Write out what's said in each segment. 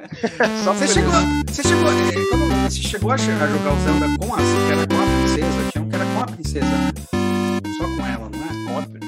Só você, chegou, você chegou. É, você chegou a jogar o Zelda com a, que era com a princesa? Tinha um que era com a princesa, né? Só com ela, não é? Óbvio.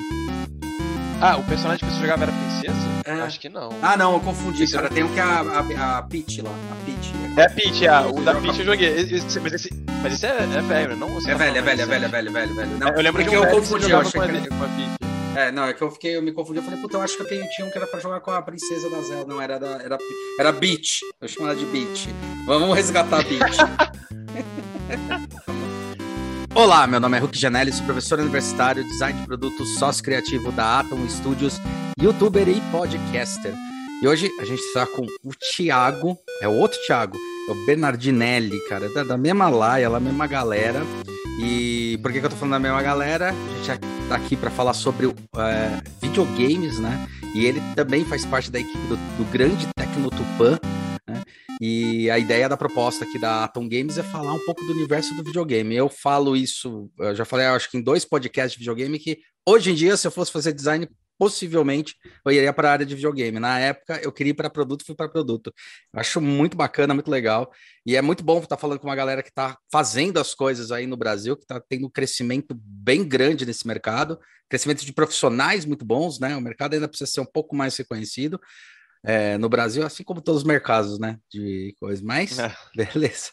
Ah, o personagem que você jogava era princesa? É. Acho que não. Ah, não, eu confundi, cara. Tem um que é a, a, a Peach lá. A Peach. É a Peach, é. O da Peach eu joguei. Esse, mas esse, mas esse é, é velho, não? É velho, é velho, é velho, é velho, velho, velho. Não, eu lembro que eu confundi, eu achei que com a Peach. É, não, é que eu fiquei, eu me confundi, eu falei, puta, eu acho que eu tinha um que era pra jogar com a princesa da Zelda, não, era da, era, era Beach, eu chamo ela de Beach. Vamos resgatar a Beach. Olá, meu nome é Hulk Janelli, sou professor universitário, design de produtos, sócio criativo da Atom Studios, youtuber e podcaster. E hoje a gente está com o Thiago, é o outro Thiago, é o Bernardinelli, cara, da, da mesma laia, da mesma galera. E por que, que eu tô falando da mesma galera? A gente tá aqui para falar sobre é, videogames, né? E ele também faz parte da equipe do, do grande Tecnotupan, né? E a ideia da proposta aqui da Atom Games é falar um pouco do universo do videogame. Eu falo isso, eu já falei, acho que em dois podcasts de videogame, que hoje em dia, se eu fosse fazer design possivelmente eu iria para a área de videogame. Na época, eu queria ir para produto, fui para produto. Eu acho muito bacana, muito legal. E é muito bom estar falando com uma galera que está fazendo as coisas aí no Brasil, que está tendo um crescimento bem grande nesse mercado, crescimento de profissionais muito bons, né? O mercado ainda precisa ser um pouco mais reconhecido. É, no Brasil, assim como todos os mercados, né? De coisas, mas é. beleza.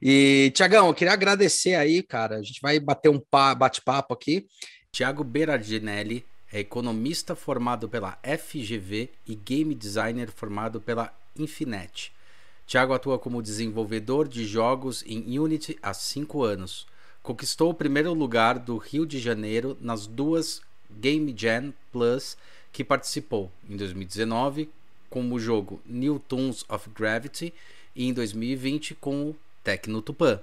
E, Tiagão, eu queria agradecer aí, cara. A gente vai bater um bate-papo aqui. Tiago Berardinelli é economista formado pela FGV e game designer formado pela Infinet. Tiago atua como desenvolvedor de jogos em Unity há cinco anos. Conquistou o primeiro lugar do Rio de Janeiro nas duas Game Jam Plus que participou em 2019 com o jogo New Toons of Gravity e em 2020 com o Tecno Tupan.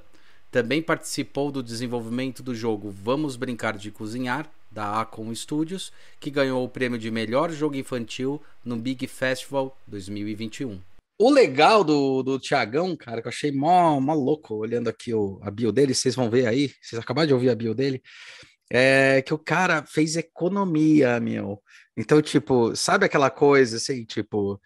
Também participou do desenvolvimento do jogo Vamos Brincar de Cozinhar da Acom Studios, que ganhou o prêmio de melhor jogo infantil no Big Festival 2021. O legal do, do Tiagão, cara, que eu achei mó, mó louco olhando aqui o, a bio dele, vocês vão ver aí, vocês acabaram de ouvir a bio dele, é que o cara fez economia, meu. Então, tipo, sabe aquela coisa assim, tipo,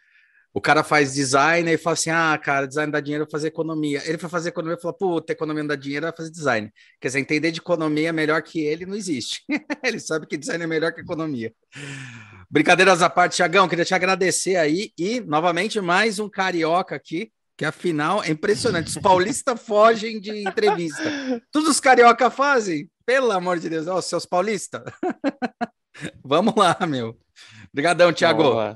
o cara faz design e fala assim: ah, cara, design dá dinheiro, vou fazer economia. Ele foi fazer economia e falou: puta, economia não dá dinheiro, vai fazer design. Quer dizer, entender de economia melhor que ele não existe. ele sabe que design é melhor que economia. Brincadeiras à parte, Tiagão, queria te agradecer aí e, novamente, mais um carioca aqui, que afinal é impressionante. Os paulistas fogem de entrevista. Todos os carioca fazem, pelo amor de Deus, ó, oh, seus paulistas. Vamos lá, meu. Obrigadão, Tiago.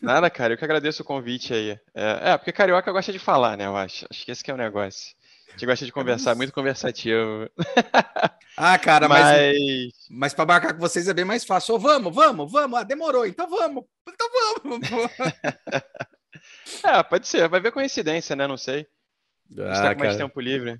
Nada, cara, eu que agradeço o convite aí. É, é, porque carioca gosta de falar, né, eu acho. Acho que esse que é o negócio. A gente gosta de conversar, muito conversativo. Ah, cara, mas. Mas, mas para marcar com vocês é bem mais fácil. Oh, vamos, vamos, vamos. Ah, demorou, então vamos. Então vamos. é, pode ser, vai ver coincidência, né? Não sei. A gente ah, tá com mais tempo livre.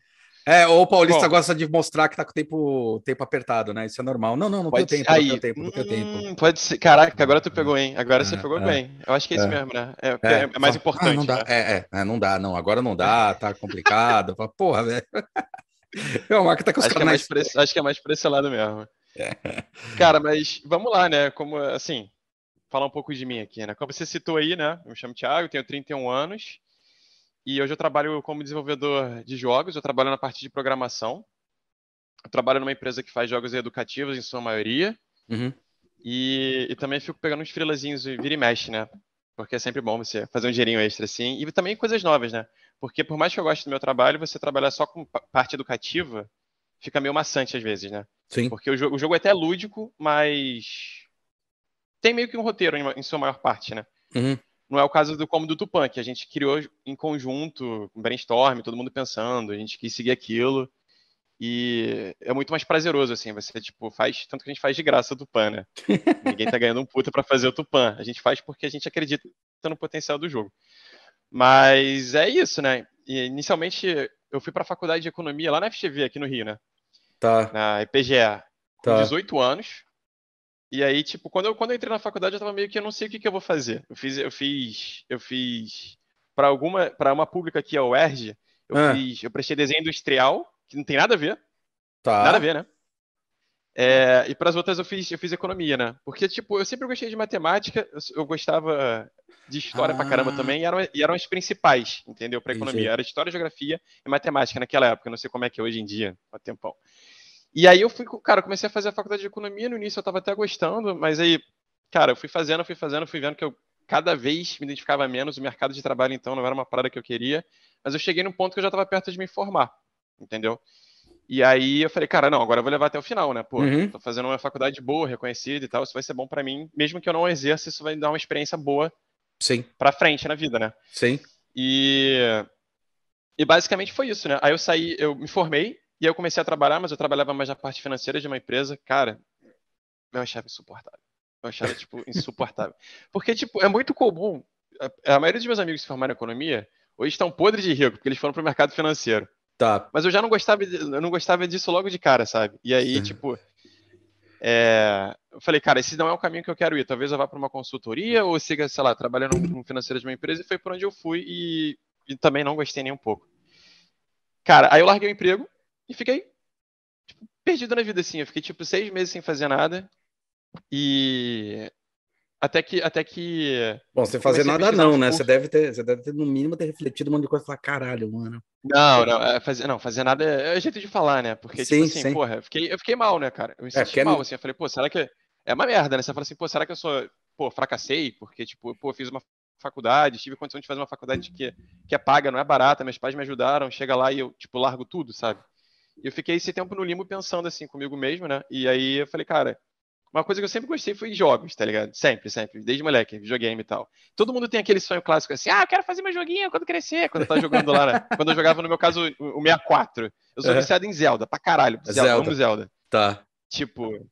É, ou o Paulista Bom, gosta de mostrar que tá com o tempo, tempo apertado, né? Isso é normal. Não, não, não tem tempo, aí, não tenho tempo, não tenho tempo. Hum, pode ser. Caraca, agora tu pegou, hein? Agora é, você pegou é, bem. Eu acho que é isso é. mesmo, né? É, é, é mais importante. Ah, não dá. Né? É, é, não dá, não. Agora não dá, tá complicado. Porra, velho. É o Marco tá com os acho, que é mais acho que é mais por esse lado mesmo. Cara, mas vamos lá, né? Como, assim, falar um pouco de mim aqui, né? Como você citou aí, né? Eu me chamo Thiago, tenho 31 anos. E hoje eu trabalho como desenvolvedor de jogos, eu trabalho na parte de programação. Eu trabalho numa empresa que faz jogos educativos em sua maioria. Uhum. E, e, também fico pegando uns freelazinhos vira e mexe, né? Porque é sempre bom você fazer um dinheirinho extra assim. E também coisas novas, né? Porque por mais que eu goste do meu trabalho, você trabalhar só com parte educativa fica meio maçante às vezes, né? Sim. Porque o jogo, o jogo é até lúdico, mas tem meio que um roteiro em, em sua maior parte, né? Uhum. Não é o caso do como do Tupan, que a gente criou em conjunto, com brainstorm, todo mundo pensando, a gente quis seguir aquilo. E é muito mais prazeroso, assim, você, tipo, faz, tanto que a gente faz de graça o Tupan, né? Ninguém tá ganhando um puta para fazer o Tupan. A gente faz porque a gente acredita no potencial do jogo. Mas é isso, né? E, inicialmente, eu fui pra faculdade de economia lá na FGV, aqui no Rio, né? Tá. Na com tá. 18 anos. E aí, tipo, quando eu, quando eu entrei na faculdade, eu tava meio que eu não sei o que, que eu vou fazer. Eu fiz, eu fiz, eu fiz para alguma, para uma pública aqui a UERJ, eu ah. fiz, eu prestei desenho industrial, que não tem nada a ver. Tá. Nada a ver, né? É, e para as outras eu fiz, eu fiz economia, né? Porque, tipo, eu sempre gostei de matemática, eu, eu gostava. de história ah. pra caramba ah. também, e eram, e eram as principais, entendeu? Pra economia. Entendi. Era história, geografia e matemática naquela época, não sei como é que é hoje em dia, há tempão. E aí eu fui, cara, comecei a fazer a faculdade de economia, no início eu tava até gostando, mas aí, cara, eu fui fazendo, fui fazendo, fui vendo que eu cada vez me identificava menos, o mercado de trabalho então não era uma parada que eu queria, mas eu cheguei num ponto que eu já tava perto de me formar, entendeu? E aí eu falei, cara, não, agora eu vou levar até o final, né? Pô, uhum. tô fazendo uma faculdade boa, reconhecida e tal, isso vai ser bom para mim, mesmo que eu não exerça, isso vai dar uma experiência boa Sim. pra frente na vida, né? Sim. E, e basicamente foi isso, né? Aí eu saí, eu me formei, e aí eu comecei a trabalhar, mas eu trabalhava mais na parte financeira de uma empresa. Cara, eu achava insuportável. Eu achava, tipo, insuportável. Porque, tipo, é muito comum. A, a maioria dos meus amigos que se formaram em economia hoje estão podres de rico, porque eles foram pro mercado financeiro. Tá. Mas eu já não gostava, eu não gostava disso logo de cara, sabe? E aí, tipo, é, eu falei, cara, esse não é o caminho que eu quero ir. Talvez eu vá para uma consultoria ou siga, sei lá, trabalhando no financeiro de uma empresa. E foi por onde eu fui e, e, também não gostei nem um pouco. Cara, aí eu larguei o emprego e fiquei tipo, perdido na vida, assim. Eu fiquei, tipo, seis meses sem fazer nada. E até que, até que. Bom, sem fazer nada não, né? Você deve ter, você deve ter no mínimo ter refletido um monte de coisa e falar, caralho, mano. Não, não, é, fazer, não, fazer nada é, é jeito de falar, né? Porque, tipo sim, tipo assim, sim. porra, eu fiquei, eu fiquei mal, né, cara? Eu me é, senti é, mal, assim, eu falei, pô, será que. É uma merda, né? Você fala assim, pô, será que eu sou. Pô, fracassei? Porque, tipo, pô, fiz uma faculdade, tive condição de fazer uma faculdade que, que é paga, não é barata, meus pais me ajudaram, chega lá e eu, tipo, largo tudo, sabe? E eu fiquei esse tempo no limbo pensando assim comigo mesmo, né? E aí eu falei, cara, uma coisa que eu sempre gostei foi jogos, tá ligado? Sempre, sempre, desde moleque, videogame e tal. Todo mundo tem aquele sonho clássico assim, ah, eu quero fazer meu joguinho quando crescer, quando eu tava jogando lá, né? Quando eu jogava, no meu caso, o 64. Eu sou uhum. viciado em Zelda, pra caralho. Zelda, Zelda. amo Zelda. Tá. Tipo,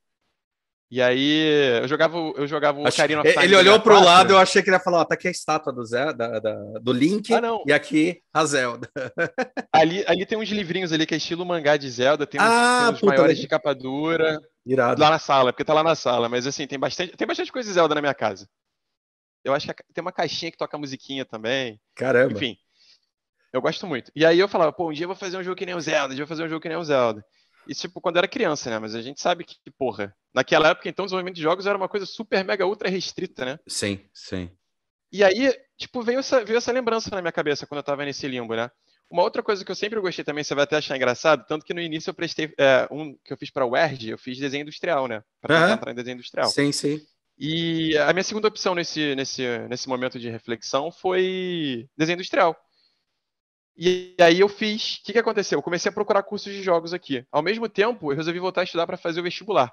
e aí, eu jogava, eu jogava o Ocarina of Time. Ele olhou pro lado, eu achei que ele ia falar, ó, tá aqui a estátua do, Zé, da, da do Link ah, e aqui a Zelda. ali, ali tem uns livrinhos ali que é estilo mangá de Zelda, tem uns, ah, tem uns puta, maiores de capa dura. Irado. Lá na sala, porque tá lá na sala, mas assim, tem bastante, tem bastante coisa de Zelda na minha casa. Eu acho que tem uma caixinha que toca musiquinha também. Caramba. Enfim, eu gosto muito. E aí eu falava, pô, um dia eu vou fazer um jogo que nem o Zelda, um dia eu vou fazer um jogo que nem o Zelda. Isso, tipo, quando era criança, né? Mas a gente sabe que, porra, naquela época, então, o desenvolvimento de jogos era uma coisa super, mega, ultra restrita, né? Sim, sim. E aí, tipo, veio essa, veio essa lembrança na minha cabeça quando eu tava nesse limbo, né? Uma outra coisa que eu sempre gostei também, você vai até achar engraçado, tanto que no início eu prestei é, um que eu fiz para o UERJ, eu fiz desenho industrial, né? Para uhum. entrar em desenho industrial. Sim, sim. E a minha segunda opção nesse, nesse, nesse momento de reflexão foi desenho industrial. E aí eu fiz. O que, que aconteceu? Eu comecei a procurar cursos de jogos aqui. Ao mesmo tempo, eu resolvi voltar a estudar para fazer o vestibular.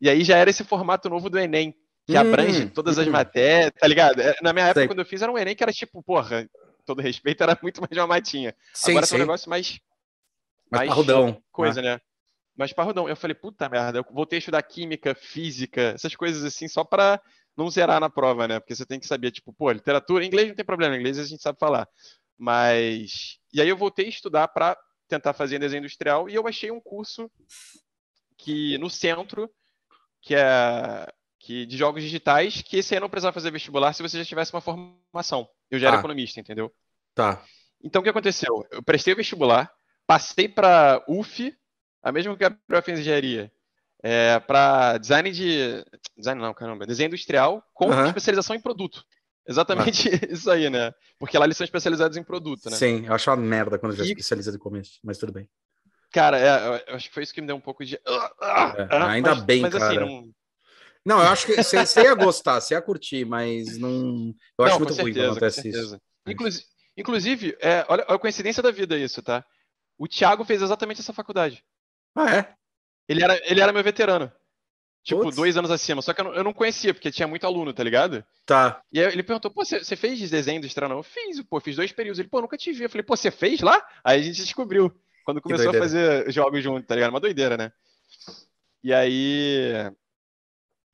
E aí já era esse formato novo do Enem, que hum, abrange todas as hum. matérias, tá ligado? É, na minha época, Sei. quando eu fiz, era um Enem que era tipo, porra, todo respeito, era muito mais uma matinha. Sim, Agora sim. é um negócio mais. Mais, mais parrudão. Coisa, né? né? Mais parrudão. Eu falei, puta merda, eu voltei a estudar química, física, essas coisas assim, só para não zerar na prova, né? Porque você tem que saber, tipo, pô, literatura, inglês não tem problema, inglês a gente sabe falar. Mas. E aí eu voltei a estudar para tentar fazer desenho industrial e eu achei um curso que no centro, que é que de jogos digitais, que esse aí não precisava fazer vestibular se você já tivesse uma formação. Eu já era ah. economista, entendeu? Tá. Então o que aconteceu? Eu prestei o vestibular, passei para UF, a mesma que a fez engenharia, é, para design de. Design não, caramba, desenho industrial com uhum. especialização em produto. Exatamente isso aí, né? Porque lá eles são especializados em produto, né? Sim, eu acho uma merda quando já e... especializa de começo, mas tudo bem. Cara, é, eu acho que foi isso que me deu um pouco de. É, ainda mas, bem, mas, assim, cara. Assim, não... não... eu acho que você ia gostar, você ia curtir, mas não. Eu acho não, muito certeza, ruim quando acontece isso. Inclusive, inclusive é, olha a coincidência da vida isso, tá? O Thiago fez exatamente essa faculdade. Ah, é? Ele era, ele era meu veterano. Tipo, Putz. dois anos acima. Só que eu não, eu não, conhecia, porque tinha muito aluno, tá ligado? Tá. E aí ele perguntou, pô, você fez desenho industrial? Não, eu fiz, pô, fiz dois períodos. Ele, pô, nunca te vi. Eu falei, pô, você fez lá? Aí a gente descobriu. Quando começou a fazer jogos junto, tá ligado? Uma doideira, né? E aí.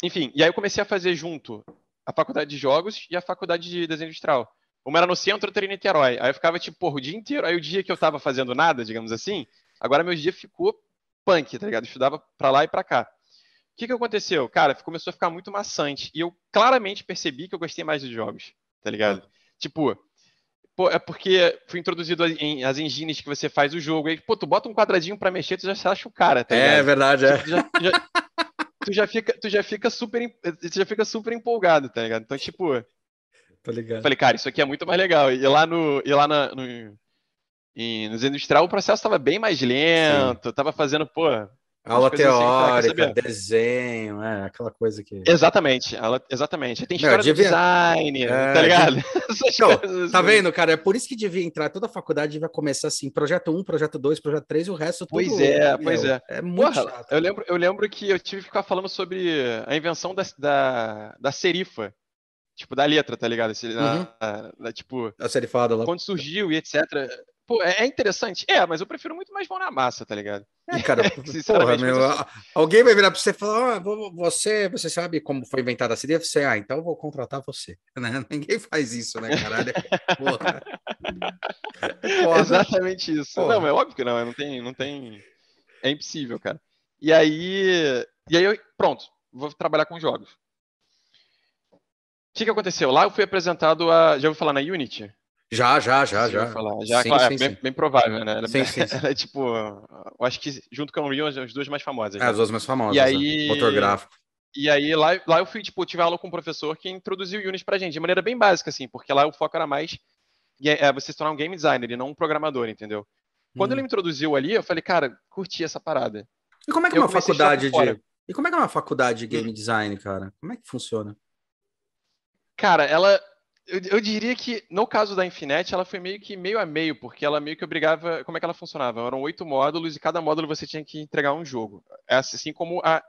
Enfim, e aí eu comecei a fazer junto a faculdade de jogos e a faculdade de desenho industrial. Uma era no centro, outra era em Niterói. Aí eu ficava, tipo, porra, o dia inteiro. Aí o dia que eu tava fazendo nada, digamos assim, agora meu dia ficou punk, tá ligado? Eu estudava pra lá e pra cá. O que, que aconteceu? Cara, começou a ficar muito maçante. E eu claramente percebi que eu gostei mais dos jogos, tá ligado? Tipo, pô, é porque foi introduzido em, as engines que você faz o jogo. Aí, pô, tu bota um quadradinho para mexer, tu já acha o cara, tá é ligado? É verdade, é. Tipo, já, já, tu, já fica, tu já fica super, tu já fica super empolgado, tá ligado? Então, tipo, Tá ligado. Falei, cara, isso aqui é muito mais legal. E lá no, e lá na, no, em, nos industrial o processo estava bem mais lento, Sim. tava fazendo, pô, Aula assim, teórica, assim, desenho, é, aquela coisa que. Exatamente, aula, exatamente. Tem história Meu, devia... design, é, tá ligado? Então, tá assim. vendo, cara? É por isso que devia entrar, toda a faculdade devia começar assim: projeto 1, projeto 2, projeto 3 e o resto tudo. Pois é, pois é. É muito Porra, chato. Eu lembro, eu lembro que eu tive que ficar falando sobre a invenção da, da, da serifa. Tipo, da letra, tá ligado? Esse, uhum. da, tipo, a serifada lá. Quando surgiu e etc. Pô, é, é interessante? É, mas eu prefiro muito mais mão na massa, tá ligado? É, cara, porra, meu, alguém vai virar para você e falar: oh, você, você sabe como foi inventada a CD? Você, ah, então eu vou contratar você. Né? Ninguém faz isso, né, caralho? Porra. porra. Exatamente isso. Porra. Não, é óbvio que não, não tem, não tem. É impossível, cara. E aí, e aí, eu, pronto, vou trabalhar com jogos. O que, que aconteceu? Lá eu fui apresentado a. Já ouviu falar na Unity? Já, já, já, já. Falar. Já, sim, claro, sim, é bem, bem, provável, né? Ela, sim, sim, sim. é tipo, eu acho que junto com a Unreal, as duas mais famosas. É, né? as duas mais famosas. E aí, né? motor gráfico. E aí, lá, lá eu fui, tipo, tive aula com um professor que introduziu o Unity pra gente, de maneira bem básica, assim, porque lá o foco era mais é, você se tornar um game designer e não um programador, entendeu? Quando hum. ele me introduziu ali, eu falei, cara, curti essa parada. E como é que é uma faculdade de. E como é que é uma faculdade de game hum. design, cara? Como é que funciona? Cara, ela eu, eu, diria que no caso da Infinet, ela foi meio que meio a meio, porque ela meio que obrigava. Como é que ela funcionava? Eram oito módulos e cada módulo você tinha que entregar um jogo. É assim como a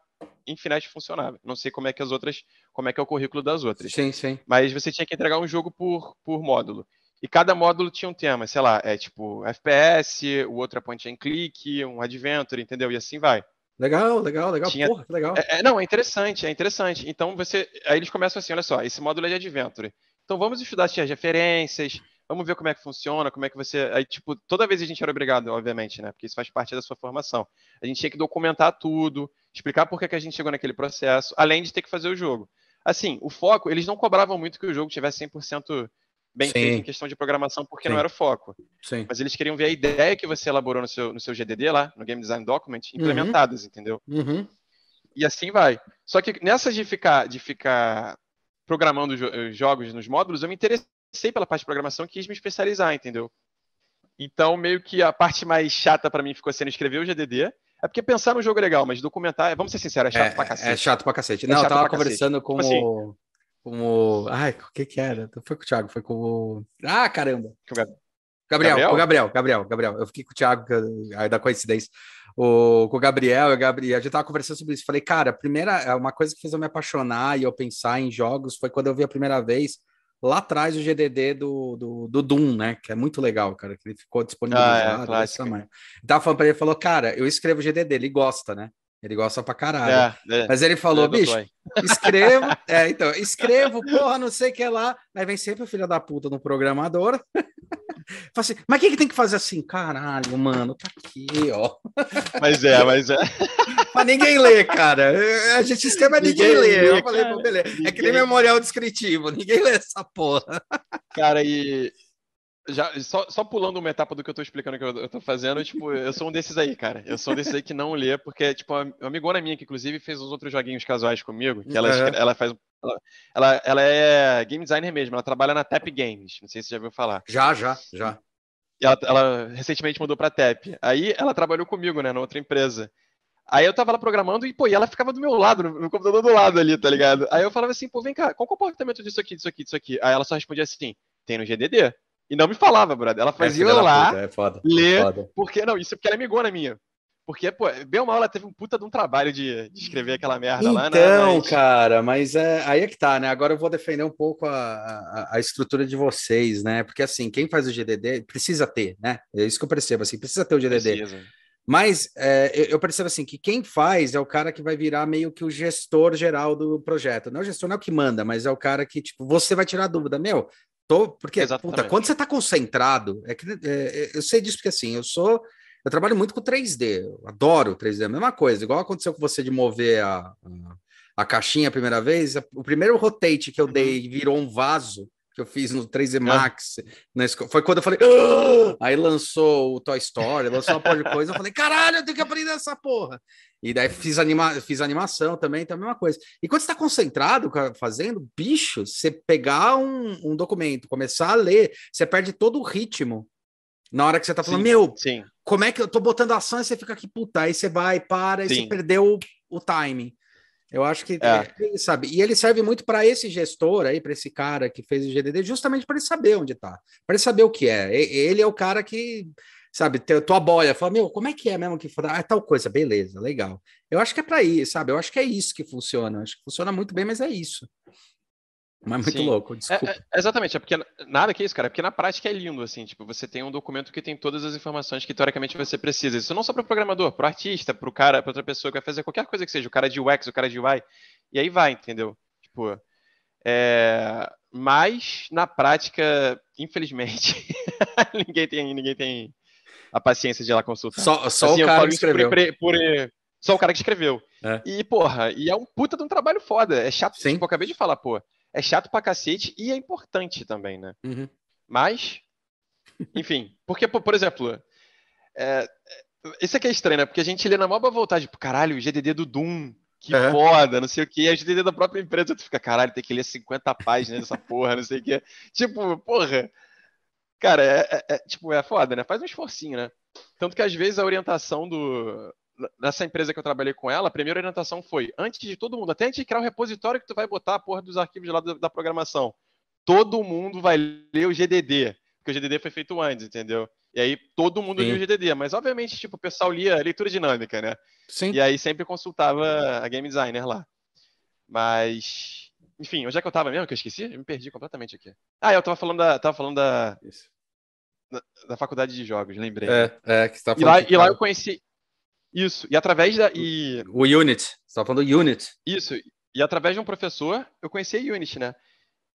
Infinet funcionava. Não sei como é que as outras, como é que é o currículo das outras. Sim, sim. Mas você tinha que entregar um jogo por, por módulo. E cada módulo tinha um tema, sei lá, é tipo FPS, o outro é point and click, um adventure, entendeu? E assim vai. Legal, legal, legal. Tinha... Porra, legal. É, é, não, é interessante, é interessante. Então você. Aí eles começam assim, olha só, esse módulo é de adventure. Então vamos estudar as referências, vamos ver como é que funciona, como é que você. Aí, tipo, toda vez a gente era obrigado, obviamente, né? Porque isso faz parte da sua formação. A gente tinha que documentar tudo, explicar por que, que a gente chegou naquele processo, além de ter que fazer o jogo. Assim, o foco, eles não cobravam muito que o jogo tivesse 100% bem Sim. feito em questão de programação, porque Sim. não era o foco. Sim. Mas eles queriam ver a ideia que você elaborou no seu, no seu GDD lá, no Game Design Document, uhum. implementadas, uhum. entendeu? Uhum. E assim vai. Só que nessa de ficar, de ficar programando jo eh, jogos nos módulos, eu me interessei pela parte de programação e quis me especializar, entendeu? Então, meio que a parte mais chata para mim ficou sendo escrever o GDD. É porque pensar no jogo é legal, mas documentar, vamos ser sinceros, é chato é, pra cacete. É chato pra cacete. É Não, eu tava conversando com, tipo assim, o, com o. Ai, o que que era? Foi com o Thiago, foi com o. Ah, caramba! Gabriel, Gabriel, com o Gabriel, Gabriel, Gabriel. Eu fiquei com o Thiago, da coincidência o, com o Gabriel, o Gabriel, a gente tava conversando sobre isso. Falei, cara, a primeira, é uma coisa que fez eu me apaixonar e eu pensar em jogos foi quando eu vi a primeira vez lá atrás o GDD do, do, do Doom, né? Que é muito legal, cara, que ele ficou disponibilizado. Ah, é, tamanho. Tava falando pra ele, falou, cara, eu escrevo GDD, ele gosta, né? Ele gosta pra caralho. É, é, Mas ele falou, é, bicho, escrevo, é, então, escrevo, porra, não sei o que lá. Aí vem sempre o filho da puta no programador. Fala assim, mas o que, que tem que fazer assim? Caralho, mano, tá aqui, ó. Mas é, mas é. mas ninguém lê, cara. A gente escreve, mas ninguém, ninguém lê. lê. Eu falei, cara, beleza. Ninguém... É que nem memorial descritivo, ninguém lê essa porra. Cara, e já, só, só pulando uma etapa do que eu tô explicando que eu, eu tô fazendo, tipo, eu sou um desses aí, cara. Eu sou um desses aí que não lê, porque, tipo, uma amigona minha que, inclusive, fez uns outros joguinhos casuais comigo, que ela, é. ela faz. Ela, ela é game designer mesmo, ela trabalha na Tap Games. Não sei se você já ouviu falar. Já, já, já. Ela, ela recentemente mudou pra Tap. Aí ela trabalhou comigo, né, na outra empresa. Aí eu tava lá programando e, pô, e ela ficava do meu lado, no, no, computador do lado ali, tá ligado? Aí eu falava assim, pô, vem cá, qual o comportamento disso aqui, disso aqui, disso aqui? Aí ela só respondia assim, tem no GDD. E não me falava, brother. Ela fazia é, eu lá puta, é foda, é ler. É foda. Porque, não, isso porque ela é amigona minha. Porque, pô, bem ou mal, ela teve um puta de um trabalho de, de escrever aquela merda então, lá, né? Então, mas... cara, mas é, aí é que tá, né? Agora eu vou defender um pouco a, a, a, estrutura de vocês, né? Porque, assim, quem faz o GDD precisa ter, né? É isso que eu percebo, assim, precisa ter o GDD. Precisa. Mas é, eu percebo, assim, que quem faz é o cara que vai virar meio que o gestor geral do projeto. Não é o gestor, não é o que manda, mas é o cara que, tipo, você vai tirar a dúvida. Meu, Tô, porque, puta, quando você tá concentrado, é que é, é, eu sei disso porque assim, eu sou. Eu trabalho muito com 3D, eu adoro 3D, a mesma coisa, igual aconteceu com você de mover a, a, a caixinha a primeira vez, o primeiro rotate que eu dei uhum. virou um vaso, que eu fiz no 3D Max. É. Na escola. Foi quando eu falei. Ah! Aí lançou o Toy Story, lançou uma porra de coisa. Eu falei, caralho, eu tenho que aprender essa porra. E daí fiz, anima fiz animação também, então a mesma coisa. E quando você está concentrado fazendo, bicho, você pegar um, um, documento, começar a ler, você perde todo o ritmo. Na hora que você tá falando, sim, meu, sim. como é que eu tô botando ação e você fica aqui, puta, aí você vai, para, e você perdeu o, o timing. Eu acho que é. sabe. E ele serve muito para esse gestor aí, para esse cara que fez o GDD, justamente para ele saber onde está, para ele saber o que é. Ele é o cara que, sabe, tua boia, fala, meu, como é que é mesmo que ah, é tal coisa, beleza, legal. Eu acho que é para ir, sabe? Eu acho que é isso que funciona. Eu acho que funciona muito bem, mas é isso. Mas muito Sim. louco, desculpa. É, é, exatamente, é porque nada que isso, cara, é porque na prática é lindo, assim, tipo, você tem um documento que tem todas as informações que teoricamente você precisa. Isso não só para o programador, para o artista, para o cara, para outra pessoa que vai fazer qualquer coisa que seja, o cara de UX, o cara de UI, e aí vai, entendeu? Tipo, é... mas na prática, infelizmente, ninguém tem, ninguém tem a paciência de ir lá consultar. Só, só assim, o cara que escreveu. Por, por, só o cara que escreveu. É. E, porra, e é um puta de um trabalho foda. É chato, Sim. tipo, eu acabei de falar, pô é chato pra cacete e é importante também, né? Uhum. Mas, enfim, porque, por exemplo, é, isso aqui é estranho, né? Porque a gente lê na maior vontade, tipo, caralho, o GDD do Doom, que é. foda, não sei o que, e a GDD da própria empresa, tu fica, caralho, tem que ler 50 páginas dessa porra, não sei o que. Tipo, porra, cara, é, é, é, tipo, é foda, né? Faz um esforcinho, né? Tanto que às vezes a orientação do, nessa empresa que eu trabalhei com ela, a primeira orientação foi, antes de todo mundo, até antes de criar o repositório que tu vai botar a porra dos arquivos lá da, da programação, todo mundo vai ler o GDD, porque o GDD foi feito antes, entendeu? E aí todo mundo Sim. lia o GDD, mas obviamente, tipo, o pessoal lia leitura dinâmica, né? Sim. E aí sempre consultava a game designer lá. Mas, enfim, onde é que eu tava mesmo que eu esqueci? Eu me perdi completamente aqui. Ah, eu tava falando da, tava falando da, da, da, faculdade de jogos, lembrei. É, é que você tá falando. E lá, e lá eu conheci, isso, e através da. E... O Unit, você tá falando do Unit. Isso, e através de um professor, eu conheci a Unity, né?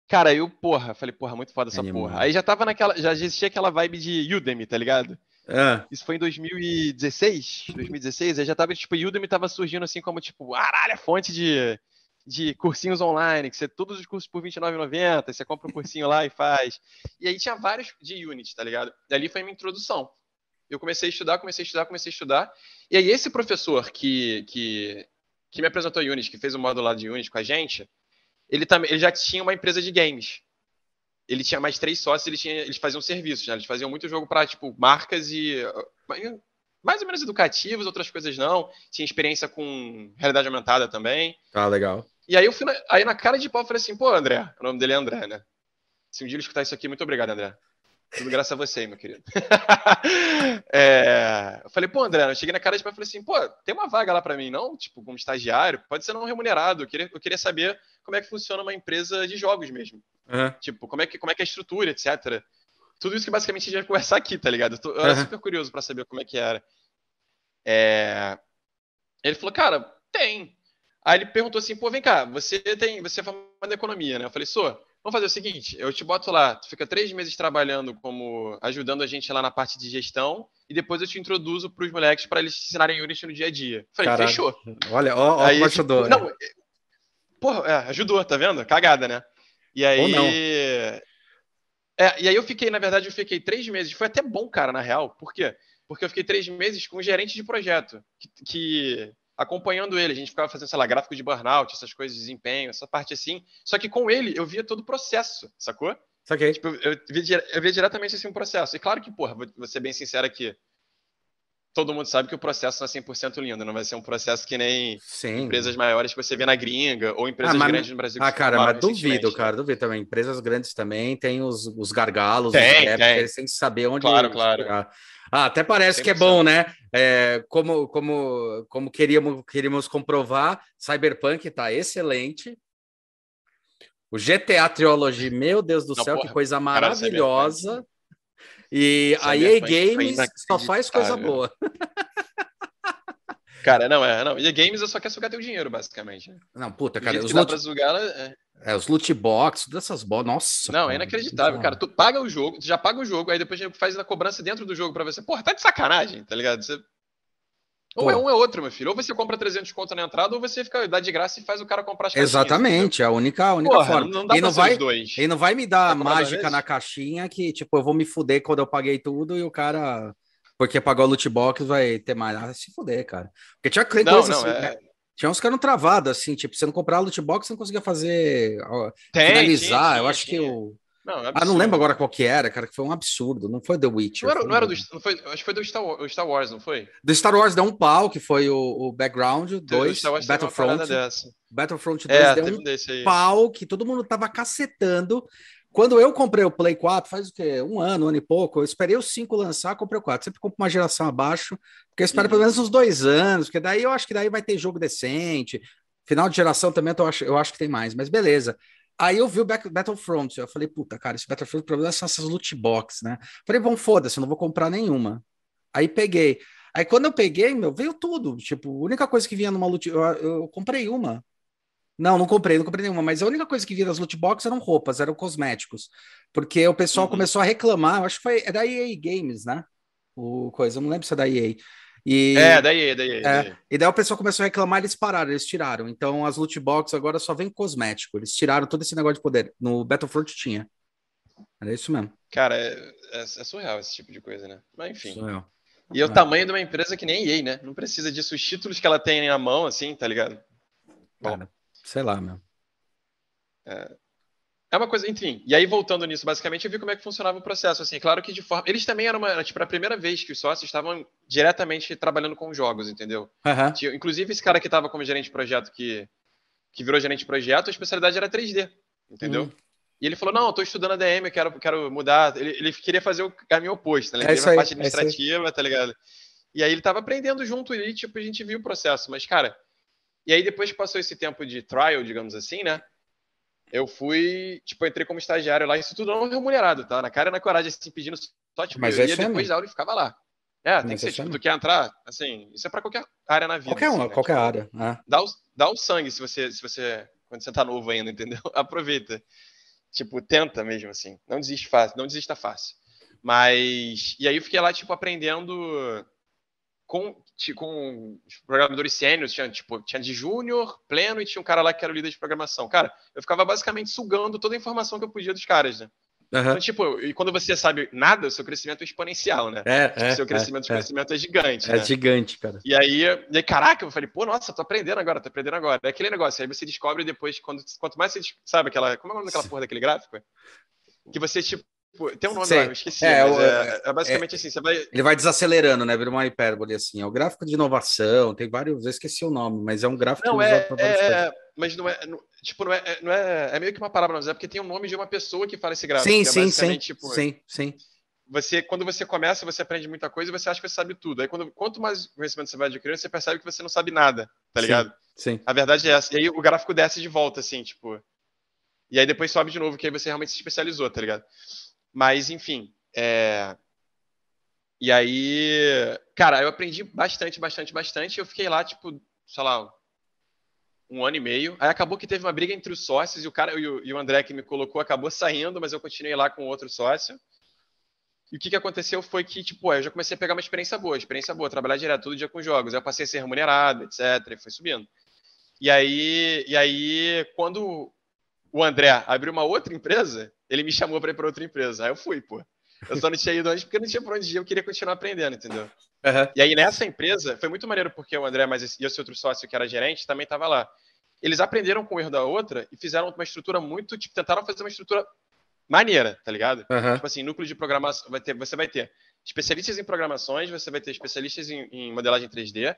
Cara, eu, porra, falei, porra, muito foda essa Animal. porra. Aí já tava naquela. Já existia aquela vibe de Udemy, tá ligado? É. Isso foi em 2016, 2016, aí já tava, tipo, Udemy tava surgindo assim como, tipo, caralho, é fonte de, de cursinhos online, que você todos os cursos por R$29,90, você compra um cursinho lá e faz. E aí tinha vários de Unity, tá ligado? E ali foi a minha introdução. Eu comecei a estudar, comecei a estudar, comecei a estudar. E aí, esse professor que, que, que me apresentou a Unity, que fez o módulo lá de Unity com a gente, ele, também, ele já tinha uma empresa de games. Ele tinha mais três sócios, ele tinha, eles faziam serviços, né? Eles faziam muito jogo para, tipo, marcas e. Mais ou menos educativos, outras coisas não. Tinha experiência com realidade aumentada também. Ah, legal. E aí eu fui na, aí na cara de pau eu falei assim, pô, André, o nome dele é André, né? Se um dia ele escutar isso aqui, muito obrigado, André. Tudo graças a você, meu querido. é, eu falei, pô, André, eu cheguei na cara de pau e falei assim, pô, tem uma vaga lá para mim, não? Tipo, como estagiário, pode ser não remunerado. Eu queria, eu queria saber como é que funciona uma empresa de jogos mesmo. Uhum. Tipo, como é, que, como é que é a estrutura, etc. Tudo isso que basicamente a gente vai conversar aqui, tá ligado? Eu, tô, eu era uhum. super curioso para saber como é que era. É... Ele falou, cara, tem. Aí ele perguntou assim, pô, vem cá, você tem, você é formado em economia, né? Eu falei, sou. Vamos fazer o seguinte, eu te boto lá, tu fica três meses trabalhando como ajudando a gente lá na parte de gestão e depois eu te introduzo para os moleques para eles ensinarem Unity no dia a dia. Falei, Caraca. fechou. Olha, ó, ó aí, como tipo, ajudou. Não, porra, é, ajudou, tá vendo? Cagada, né? E aí. Ou não. É, e aí eu fiquei, na verdade, eu fiquei três meses. Foi até bom, cara, na real. Por quê? Porque eu fiquei três meses com o gerente de projeto, que, que acompanhando ele. A gente ficava fazendo, sei lá, gráfico de burnout, essas coisas de desempenho, essa parte assim. Só que com ele eu via todo o processo, sacou? Saquei. Tipo, eu, via, eu via diretamente assim um processo. E claro que, porra, vou ser bem sincero aqui. Todo mundo sabe que o processo não é 100% lindo, não vai ser um processo que nem Sim. empresas maiores que você vê na gringa ou empresas ah, mas, grandes no Brasil. Ah, cara, mas duvido, cara, duvido também. Empresas grandes também têm os, os gargalos, tem, os gaps, eles têm que saber onde. Claro, claro. Ah, até parece que é bom, né? É, como como, como queríamos, queríamos comprovar, Cyberpunk está excelente. O GTA Trilogy, meu Deus do Não, céu, porra, que coisa maravilhosa. E a EA Games só faz coisa boa. Cara, não, é, não. E Games eu só quer sugar teu dinheiro, basicamente. Não, puta, cara. Os loot... sugar, é... é... os loot box, todas essas bolas, nossa. Não, é inacreditável, cara. Tu paga o jogo, tu já paga o jogo, aí depois faz a cobrança dentro do jogo pra você. Porra, tá de sacanagem, tá ligado? Você... Ou é um é outro, meu filho. Ou você compra 300 conto na entrada, ou você fica dá de graça e faz o cara comprar as Exatamente, é a única, a única Porra, forma. Não dá e não vai, dois. E não vai me dar mágica na caixinha que, tipo, eu vou me fuder quando eu paguei tudo e o cara, porque pagou o loot box, vai ter mais. Ah, se fuder, cara. Porque tinha coisa não, assim, é... né? Tinha uns caras travados, assim, tipo, você não comprar loot box, você não conseguia fazer. Tem, finalizar. Tinha, eu acho que o. Não, é ah, não lembro agora qual que era, cara, que foi um absurdo. Não foi The Witcher. Não era, não era do. Não foi, acho que foi do Star, Wars, Star Wars, não foi? Do Star Wars deu um pau, que foi o, o background 2, Battlefront. Battlefront 2 é, deu um pau que todo mundo tava cacetando. Quando eu comprei o Play 4, faz o quê? Um ano, um ano e pouco, eu esperei os 5 lançar, comprei o 4. Sempre compro uma geração abaixo, porque eu espero uhum. pelo menos uns dois anos, porque daí eu acho que daí vai ter jogo decente. Final de geração também eu acho, eu acho que tem mais, mas beleza. Aí eu vi o Battlefront, eu falei, puta, cara, esse Battlefront, o problema são essas loot box, né? Falei, bom, foda-se, eu não vou comprar nenhuma. Aí peguei. Aí quando eu peguei, meu, veio tudo. Tipo, a única coisa que vinha numa loot... Eu, eu comprei uma. Não, não comprei, não comprei nenhuma, mas a única coisa que vinha das loot box eram roupas, eram cosméticos. Porque o pessoal uhum. começou a reclamar, eu acho que foi é da EA Games, né? O coisa, eu não lembro se é da EA. E, é, daí, daí, é, E daí o pessoal começou a reclamar, eles pararam, eles tiraram. Então as loot boxes agora só vem cosmético. Eles tiraram todo esse negócio de poder. No Battlefront tinha. Era isso mesmo. Cara, é, é, é surreal esse tipo de coisa, né? Mas enfim. Surreal. E é o tamanho de uma empresa que nem EA, né? Não precisa disso. Os títulos que ela tem na mão, assim, tá ligado? Bom. Cara, sei lá, meu. É, é uma coisa, enfim. E aí, voltando nisso, basicamente, eu vi como é que funcionava o processo. Assim, claro que de forma. Eles também eram uma. Tipo, a primeira vez que os sócios estavam diretamente trabalhando com jogos, entendeu? Uhum. Inclusive, esse cara que estava como gerente de projeto, que, que virou gerente de projeto, a especialidade era 3D, entendeu? Uhum. E ele falou: Não, eu tô estudando ADM, eu quero, quero mudar. Ele, ele queria fazer o caminho oposto, né? Ele é queria a parte é administrativa, é tá ligado? E aí ele tava aprendendo junto e, tipo, a gente viu o processo. Mas, cara, e aí depois que passou esse tempo de trial, digamos assim, né? Eu fui, tipo, eu entrei como estagiário lá, isso tudo não remunerado, tá? Na cara e na coragem, assim, pedindo só, tipo, Mas eu é ia depois da aula e ficava lá. É, tem Mas que ser, é tipo, tu quer entrar, assim, isso é pra qualquer área na vida. Qualquer assim, uma, né? qualquer área. É. Dá, o, dá o sangue se você, se você, quando você tá novo ainda, entendeu? Aproveita. Tipo, tenta mesmo, assim. Não desiste fácil, não desista fácil. Mas, e aí eu fiquei lá, tipo, aprendendo com, com os programadores sêniores, tinha, tipo, tinha de júnior, pleno e tinha um cara lá que era o líder de programação. Cara, eu ficava basicamente sugando toda a informação que eu podia dos caras, né? Uhum. Então, tipo, e quando você sabe nada, o seu crescimento é exponencial, né? É, tipo, é, seu crescimento, é, crescimento é. é gigante. É né? gigante, cara. E aí, e aí, caraca, eu falei, pô, nossa, tô aprendendo agora, tô aprendendo agora. É aquele negócio, aí você descobre depois, quando, quanto mais você sabe aquela. Como é o nome daquela porra daquele gráfico? Que você, tipo, tem um nome Sei. lá, eu esqueci. É, o, é, é, basicamente é, assim, você vai. Ele vai desacelerando, né? Vira uma hipérbole assim. É o gráfico de inovação, tem vários. Eu esqueci o nome, mas é um gráfico não, é, é, Mas não é. Não, tipo, não é, não é. É meio que uma palavra, mas é porque tem o um nome de uma pessoa que fala esse gráfico. Sim, sim, sim. Tipo, sim, sim. Você, quando você começa, você aprende muita coisa e você acha que você sabe tudo. Aí, quando, quanto mais conhecimento você vai adquirindo, você percebe que você não sabe nada, tá ligado? Sim. sim. A verdade é essa. E aí o gráfico desce de volta, assim, tipo. E aí depois sobe de novo, que aí você realmente se especializou, tá ligado? Mas, enfim. É... E aí, cara, eu aprendi bastante, bastante, bastante. Eu fiquei lá, tipo, sei lá, um ano e meio. Aí acabou que teve uma briga entre os sócios e o cara e o, e o André que me colocou acabou saindo, mas eu continuei lá com outro sócio. E o que, que aconteceu foi que, tipo, eu já comecei a pegar uma experiência boa, experiência boa, trabalhar direto todo dia com jogos. Aí eu passei a ser remunerado, etc. E foi subindo. E aí, e aí, quando o André abriu uma outra empresa, ele me chamou para ir para outra empresa. Aí eu fui, pô. Eu só não tinha ido antes porque não tinha para onde ir, eu queria continuar aprendendo, entendeu? Uhum. E aí nessa empresa, foi muito maneiro porque o André mas e esse outro sócio que era gerente também estava lá. Eles aprenderam com o erro da outra e fizeram uma estrutura muito, tipo, tentaram fazer uma estrutura maneira, tá ligado? Uhum. Tipo assim, núcleo de programação, vai ter, você vai ter especialistas em programações, você vai ter especialistas em, em modelagem 3D,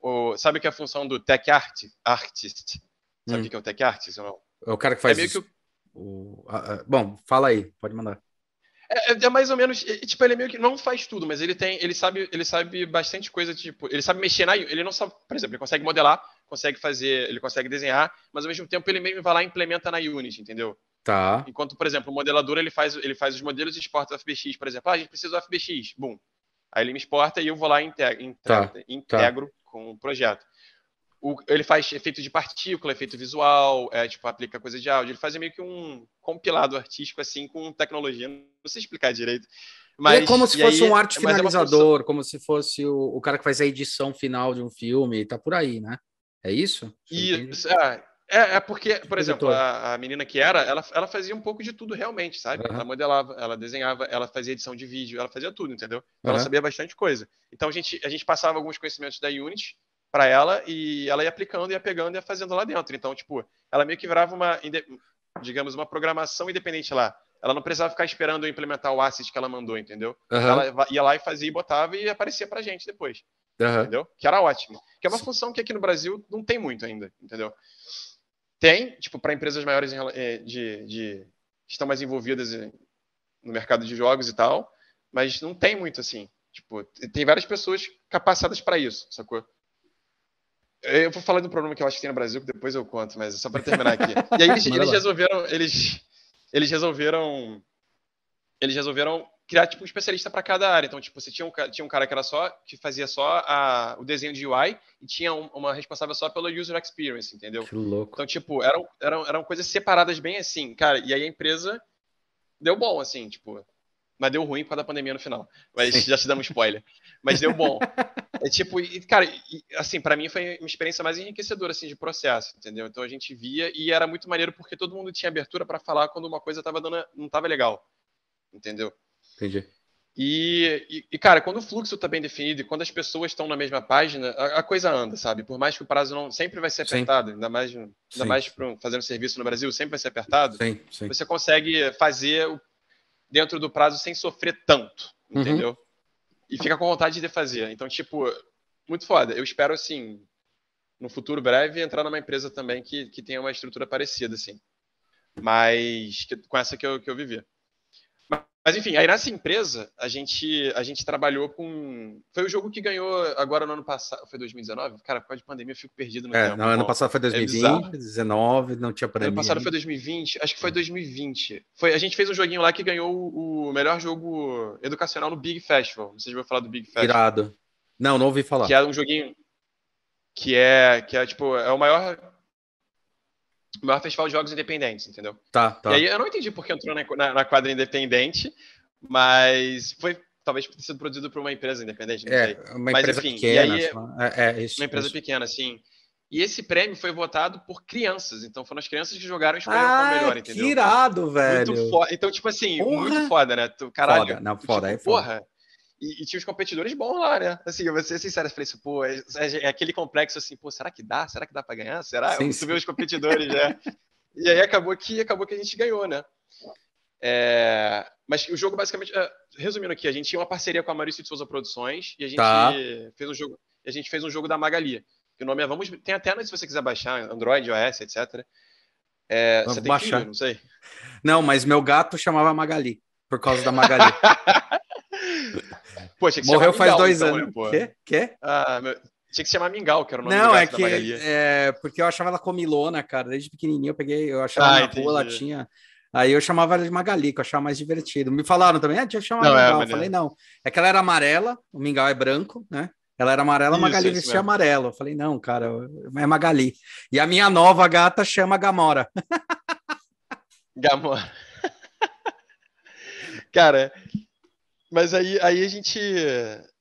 ou, sabe o que é a função do Tech Art, Artist? Sabe hum. o que é o Tech Artist ou não? É o cara que faz. É meio que o... O, a, a, bom, fala aí, pode mandar. É, é, é mais ou menos, tipo, ele meio que não faz tudo, mas ele tem, ele sabe, ele sabe bastante coisa, tipo, ele sabe mexer na, ele não sabe, por exemplo, ele consegue modelar, consegue fazer, ele consegue desenhar, mas ao mesmo tempo ele mesmo vai lá e implementa na Unity, entendeu? Tá. Enquanto, por exemplo, o modelador ele faz, ele faz os modelos e exporta o FBX, por exemplo, ah, a gente precisa do FBX, bum. Aí ele me exporta e eu vou lá e integro, integro, tá. integro tá. com o projeto. O, ele faz efeito de partícula, efeito visual, é, tipo, aplica coisa de áudio. Ele faz meio que um compilado artístico, assim, com tecnologia. Não sei explicar direito. Mas, é como se fosse aí, um arte é finalizador, é como se fosse o, o, cara que faz a edição final de um filme, tá por aí, né? É isso? Isso, é, é, é, porque, por exemplo, a, a, menina que era, ela, ela fazia um pouco de tudo realmente, sabe? Uhum. Ela modelava, ela desenhava, ela fazia edição de vídeo, ela fazia tudo, entendeu? Uhum. ela sabia bastante coisa. Então a gente, a gente passava alguns conhecimentos da Unity para ela e ela ia aplicando, ia pegando e ia fazendo lá dentro. Então, tipo, ela meio que virava uma, digamos, uma programação independente lá. Ela não precisava ficar esperando eu implementar o asset que ela mandou, entendeu? Uhum. Ela ia lá e fazia e botava e aparecia pra gente depois. Uhum. Entendeu? Que era ótimo. Que é uma função que aqui no Brasil não tem muito ainda, entendeu? Tem, tipo, para empresas maiores eh, de, de, que estão mais envolvidas no mercado de jogos e tal, mas não tem muito assim. Tipo, tem várias pessoas capacitadas para isso, sacou? Eu vou falar do problema que eu acho que tem no Brasil, que depois eu conto, mas é só para terminar aqui. E aí eles, eles resolveram, eles, eles resolveram, eles resolveram criar tipo um especialista para cada área. Então, tipo, você tinha um, tinha um cara que era só que fazia só a, o desenho de UI e tinha um, uma responsável só pelo user experience, entendeu? Que louco. Então, tipo, eram, eram, eram coisas separadas bem assim, cara. E aí a empresa deu bom, assim, tipo, mas deu ruim por causa da pandemia no final. Mas já te damos spoiler. Mas deu bom. é tipo, e, cara, e, assim, para mim foi uma experiência mais enriquecedora assim de processo, entendeu? Então a gente via e era muito maneiro porque todo mundo tinha abertura para falar quando uma coisa tava dando, não tava legal. Entendeu? Entendi. E, e, e, cara, quando o fluxo está bem definido e quando as pessoas estão na mesma página, a, a, coisa anda, sabe? Por mais que o prazo não sempre vai ser apertado, sim. ainda mais, ainda sim. mais pro, fazendo serviço no Brasil, sempre vai ser apertado. Sim, sim. Você consegue fazer o dentro do prazo sem sofrer tanto, uhum. entendeu? E fica com vontade de fazer. Então, tipo, muito foda. Eu espero, assim, no futuro breve, entrar numa empresa também que, que tenha uma estrutura parecida, assim. Mas que, com essa que eu, que eu vivi. Mas enfim, aí nessa empresa a gente a gente trabalhou com foi o jogo que ganhou agora no ano passado, foi 2019? Cara, por causa de pandemia eu fico perdido no é, tempo. Não, ano passado foi 2020, é 19, não tinha pandemia. Ano passado foi 2020, acho que foi 2020. Foi, a gente fez um joguinho lá que ganhou o melhor jogo educacional no Big Festival. Já ouviu falar do Big Festival. Irado. Não, não ouvi falar. Que é um joguinho que é que é tipo, é o maior o maior festival de jogos independentes, entendeu? Tá, tá. E aí eu não entendi porque entrou na, na, quadra independente, mas foi talvez ter sido produzido por uma empresa independente, não é, sei. Uma mas, empresa enfim, pequena. Aí, é, é, isso, uma empresa isso. pequena, sim. E esse prêmio foi votado por crianças, então foram as crianças que jogaram e escolheram ah, o melhor, entendeu? Que irado, velho. Muito foda. Então, tipo assim, porra. muito foda, né? Tu, caralho. Foda, não, foda, tipo, é foda. Porra, e, e, tinha os competidores bons lá, né? Assim, eu vou ser sincero, eu falei assim, pô, é, é, é, aquele complexo assim, pô, será que dá? Será que dá pra ganhar? Será? Sim, tu vê os competidores, né? E aí acabou que, acabou que a gente ganhou, né? É, mas o jogo, basicamente, é, resumindo aqui, a gente tinha uma parceria com a Maurício de Souza Produções e a gente tá. fez um jogo. A gente fez um jogo da Magali. Que o nome é Vamos. Tem até, se você quiser baixar, Android, iOS, etc. É, você tem baixar. Filho, não sei. Não, mas meu gato chamava Magali, por causa da Magali. Pô, que Morreu faz Mingau, dois então, anos. Né, Quê? Quê? Ah, meu... Tinha que se chamar Mingau, que era o nome Não, é que é porque eu achava ela comilona, cara. Desde pequenininho eu peguei, eu achava ah, na entendi. rua ela tinha. Aí eu chamava ela de Magali, que eu achava mais divertido. Me falaram também, ah, tinha que chamar não, Mingau. É, eu falei, não. É que ela era amarela, o Mingau é branco, né? Ela era amarela, a Magali vestia mesmo. amarelo. Eu falei, não, cara, é Magali. E a minha nova gata chama Gamora. Gamora. cara, mas aí, aí a gente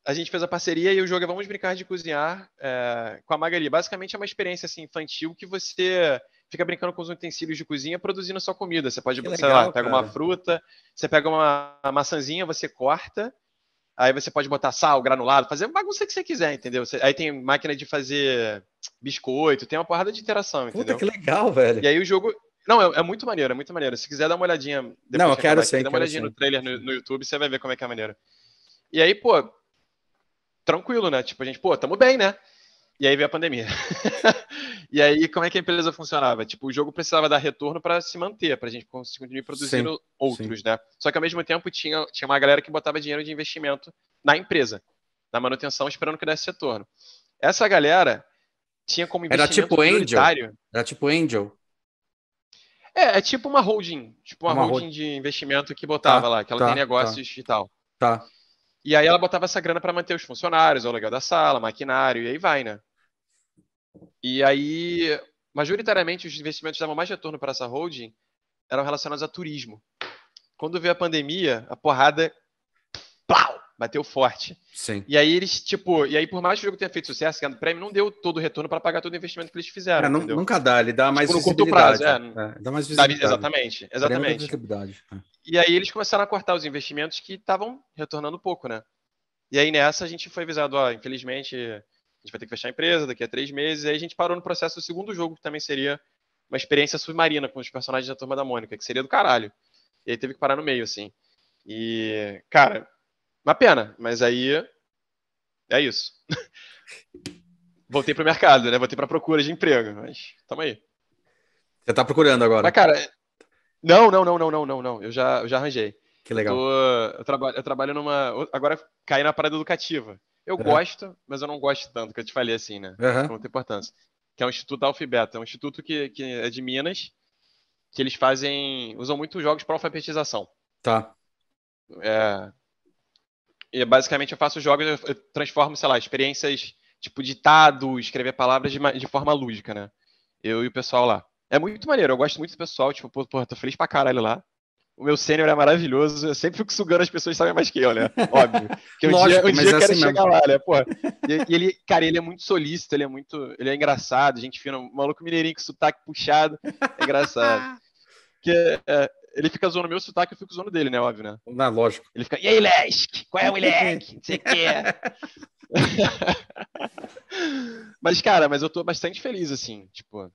a gente fez a parceria e o jogo é Vamos Brincar de Cozinhar é, com a Magali. Basicamente é uma experiência assim, infantil que você fica brincando com os utensílios de cozinha produzindo sua comida. Você pode, que sei legal, lá, pega cara. uma fruta, você pega uma, uma maçãzinha, você corta, aí você pode botar sal, granulado, fazer bagunça que você quiser, entendeu? Você, aí tem máquina de fazer biscoito, tem uma porrada de interação, entendeu? Puta, que legal, velho. E aí o jogo... Não, é, é muito maneiro, é muito maneiro. Se quiser dar uma olhadinha... Não, eu quero sim. Dá uma olhadinha no trailer no, no YouTube, você vai ver como é que é maneiro. E aí, pô, tranquilo, né? Tipo, a gente, pô, tamo bem, né? E aí veio a pandemia. e aí, como é que a empresa funcionava? Tipo, o jogo precisava dar retorno para se manter, para a gente conseguir produzir sim, outros, sim. né? Só que ao mesmo tempo tinha, tinha uma galera que botava dinheiro de investimento na empresa, na manutenção, esperando que desse retorno. Essa galera tinha como investimento Era tipo Angel? Era tipo Angel? É, é tipo uma holding, tipo uma, uma holding, de investimento que botava tá, lá, que ela tá, tem negócios tá. e tal. Tá. E aí ela botava essa grana para manter os funcionários, o aluguel da sala, maquinário, e aí vai, né? E aí, majoritariamente, os investimentos que davam mais retorno para essa holding eram relacionados a turismo. Quando veio a pandemia, a porrada plau, bateu forte. Sim. E aí eles, tipo, e aí por mais que o jogo tenha feito sucesso, ganhando prêmio, não deu todo o retorno para pagar todo o investimento que eles fizeram. É, não, nunca dá, ele dá mais tipo, visibilidade. Prazo, é, é, dá mais visibilidade. Exatamente, exatamente. Visibilidade. É. E aí eles começaram a cortar os investimentos que estavam retornando pouco, né? E aí nessa a gente foi avisado, ó, infelizmente a gente vai ter que fechar a empresa daqui a três meses. E aí a gente parou no processo do segundo jogo, que também seria uma experiência submarina com os personagens da Turma da Mônica, que seria do caralho. E aí teve que parar no meio, assim. E, cara, uma pena, mas aí é isso. Voltei pro mercado, né? Voltei pra procura de emprego, mas tamo aí. Você tá procurando agora? Mas, cara, não, não, não, não, não, não, não. Eu já, eu já arranjei. Que legal. Eu, tô, eu, trabalho, eu trabalho numa. Agora caí na parada educativa. Eu uhum. gosto, mas eu não gosto tanto, que eu te falei assim, né? Uhum. Não tem importância. Que é o Instituto Alfabeta. É um instituto que, que é de Minas, que eles fazem. usam muito jogos para alfabetização. Tá. É, e basicamente eu faço jogos, eu, transformo, sei lá, experiências tipo ditado, escrever palavras de, de forma lúdica, né? Eu e o pessoal lá. É muito maneiro, eu gosto muito do pessoal, tipo, pô, tô feliz pra caralho lá. O meu sênior é maravilhoso, eu sempre fico sugando as pessoas sabem mais que eu, né? Óbvio. Que um Lógico, dia, um dia eu é quero assim chegar mesmo. lá, né? Pô, e, e, ele, cara, ele é muito solícito, ele é muito. Ele é engraçado, gente fina, um maluco mineirinho com sotaque puxado. É engraçado. que, é, ele fica zoando meu sotaque, eu fico zoando dele, né? Óbvio, né? Não, lógico. Ele fica, e aí, Lesk? Qual é o moleque? Não sei o que. mas, cara, mas eu tô bastante feliz, assim, tipo,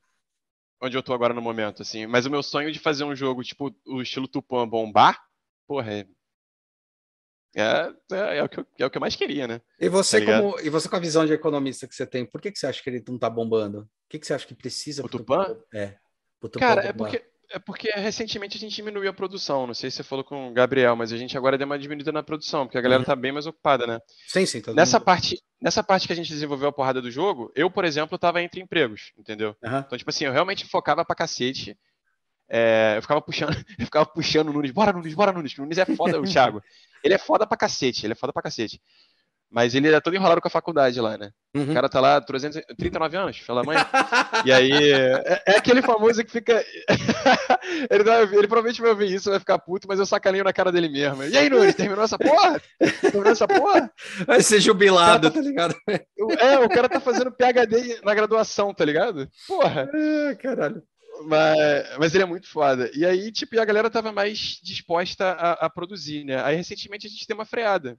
onde eu tô agora no momento, assim. Mas o meu sonho de fazer um jogo, tipo, o estilo Tupã bombar, porra, é. É, é, é, o que eu, é o que eu mais queria, né? E você, tá como, e você com a visão de economista que você tem, por que, que você acha que ele não tá bombando? O que, que você acha que precisa? O Tupã? É. O Tupã Cara, é porque é porque recentemente a gente diminuiu a produção. Não sei se você falou com o Gabriel, mas a gente agora deu uma diminuída na produção, porque a galera uhum. tá bem mais ocupada, né? Sim, sim. Nessa mundo. parte, nessa parte que a gente desenvolveu a porrada do jogo, eu, por exemplo, tava entre empregos, entendeu? Uhum. Então, tipo assim, eu realmente focava pra cacete. É, eu ficava puxando, eu ficava puxando o Nunes, bora Nunes, bora Nunes. O Nunes é foda, o Thiago. Ele é foda pra cacete, ele é foda pra cacete. Mas ele é todo enrolado com a faculdade lá, né? Uhum. O cara tá lá 300, 39 anos, pela mãe. e aí, é, é, aquele famoso que fica. ele, vai, ele provavelmente vai ouvir isso, vai ficar puto, mas eu sacaninho na cara dele mesmo. E aí, Nunes, terminou essa porra? Terminou essa porra? Vai ser jubilado, tá, tá ligado? É, o cara tá fazendo PHD na graduação, tá ligado? Porra. É, caralho. Mas, mas ele é muito foda. E aí, tipo, a galera tava mais disposta a, a produzir, né? Aí, recentemente, a gente tem uma freada.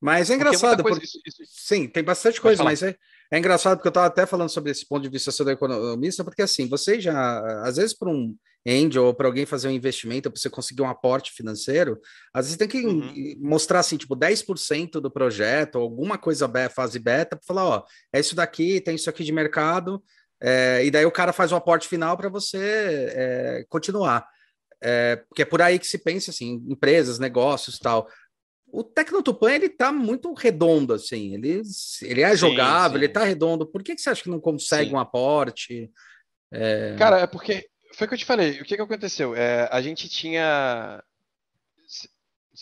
Mas é engraçado, porque, isso, isso, sim, tem bastante coisa, mas é, é engraçado porque eu estava até falando sobre esse ponto de vista do economista, porque assim, você já, às vezes, para um angel ou para alguém fazer um investimento, para você conseguir um aporte financeiro, às vezes tem que uhum. mostrar assim, tipo, 10% do projeto, alguma coisa fase beta, para falar, ó, é isso daqui, tem isso aqui de mercado, é, e daí o cara faz o aporte final para você é, continuar. É, porque é por aí que se pensa assim, empresas, negócios tal o Tecnotupan ele tá muito redondo, assim, ele, ele é jogável, sim, sim. ele tá redondo. Por que, que você acha que não consegue sim. um aporte? É... Cara, é porque foi o que eu te falei. O que, que aconteceu? É, a gente tinha.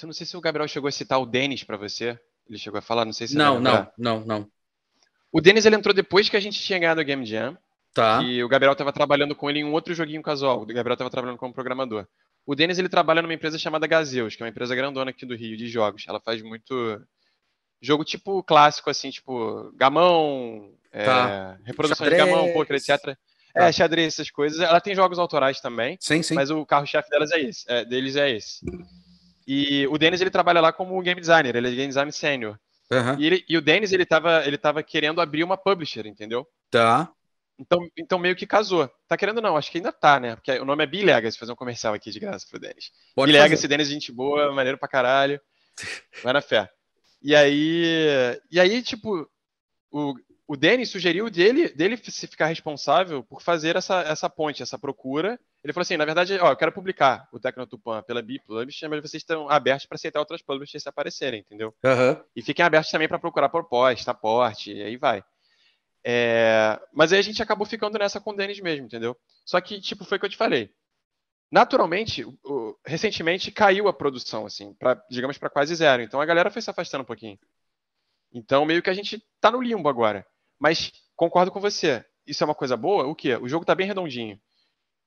Eu não sei se o Gabriel chegou a citar o Denis para você. Ele chegou a falar, não sei se Não, não, não, não. O Denis ele entrou depois que a gente tinha ganhado a Game Jam. Tá. E o Gabriel estava trabalhando com ele em um outro joguinho casual. O Gabriel estava trabalhando como programador. O Denis ele trabalha numa empresa chamada Gazeus, que é uma empresa grandona aqui do Rio de jogos. Ela faz muito jogo tipo clássico, assim, tipo gamão, é, tá. é, reprodução xadrez. de gamão, poker, etc. Tá. É, xadrez, essas coisas. Ela tem jogos autorais também. Sim, sim. Mas o carro-chefe delas é esse, é, deles é esse. E o Denis ele trabalha lá como game designer, ele é game designer sênior. Uhum. E, e, o Denis ele tava, ele tava querendo abrir uma publisher, entendeu? Tá. Então, então meio que casou. Tá querendo não, acho que ainda tá, né? Porque o nome é Bilegacy, fazer um comercial aqui de graça pro Denis. Bilegacy, Denis, gente boa, maneiro pra caralho. Vai na fé. E aí, e aí tipo, o, o Denis sugeriu dele, dele se ficar responsável por fazer essa, essa ponte, essa procura. Ele falou assim, na verdade, ó, eu quero publicar o Tecnotupan pela Bipublish, mas vocês estão abertos para aceitar outras publishers se aparecerem, entendeu? Uhum. E fiquem abertos também para procurar proposta, aporte, e aí vai. É, mas aí a gente acabou ficando nessa com o Denis mesmo, entendeu? Só que, tipo, foi o que eu te falei. Naturalmente, o, recentemente caiu a produção, assim, pra, digamos, para quase zero. Então a galera foi se afastando um pouquinho. Então, meio que a gente tá no limbo agora. Mas concordo com você. isso é uma coisa boa, o quê? O jogo tá bem redondinho.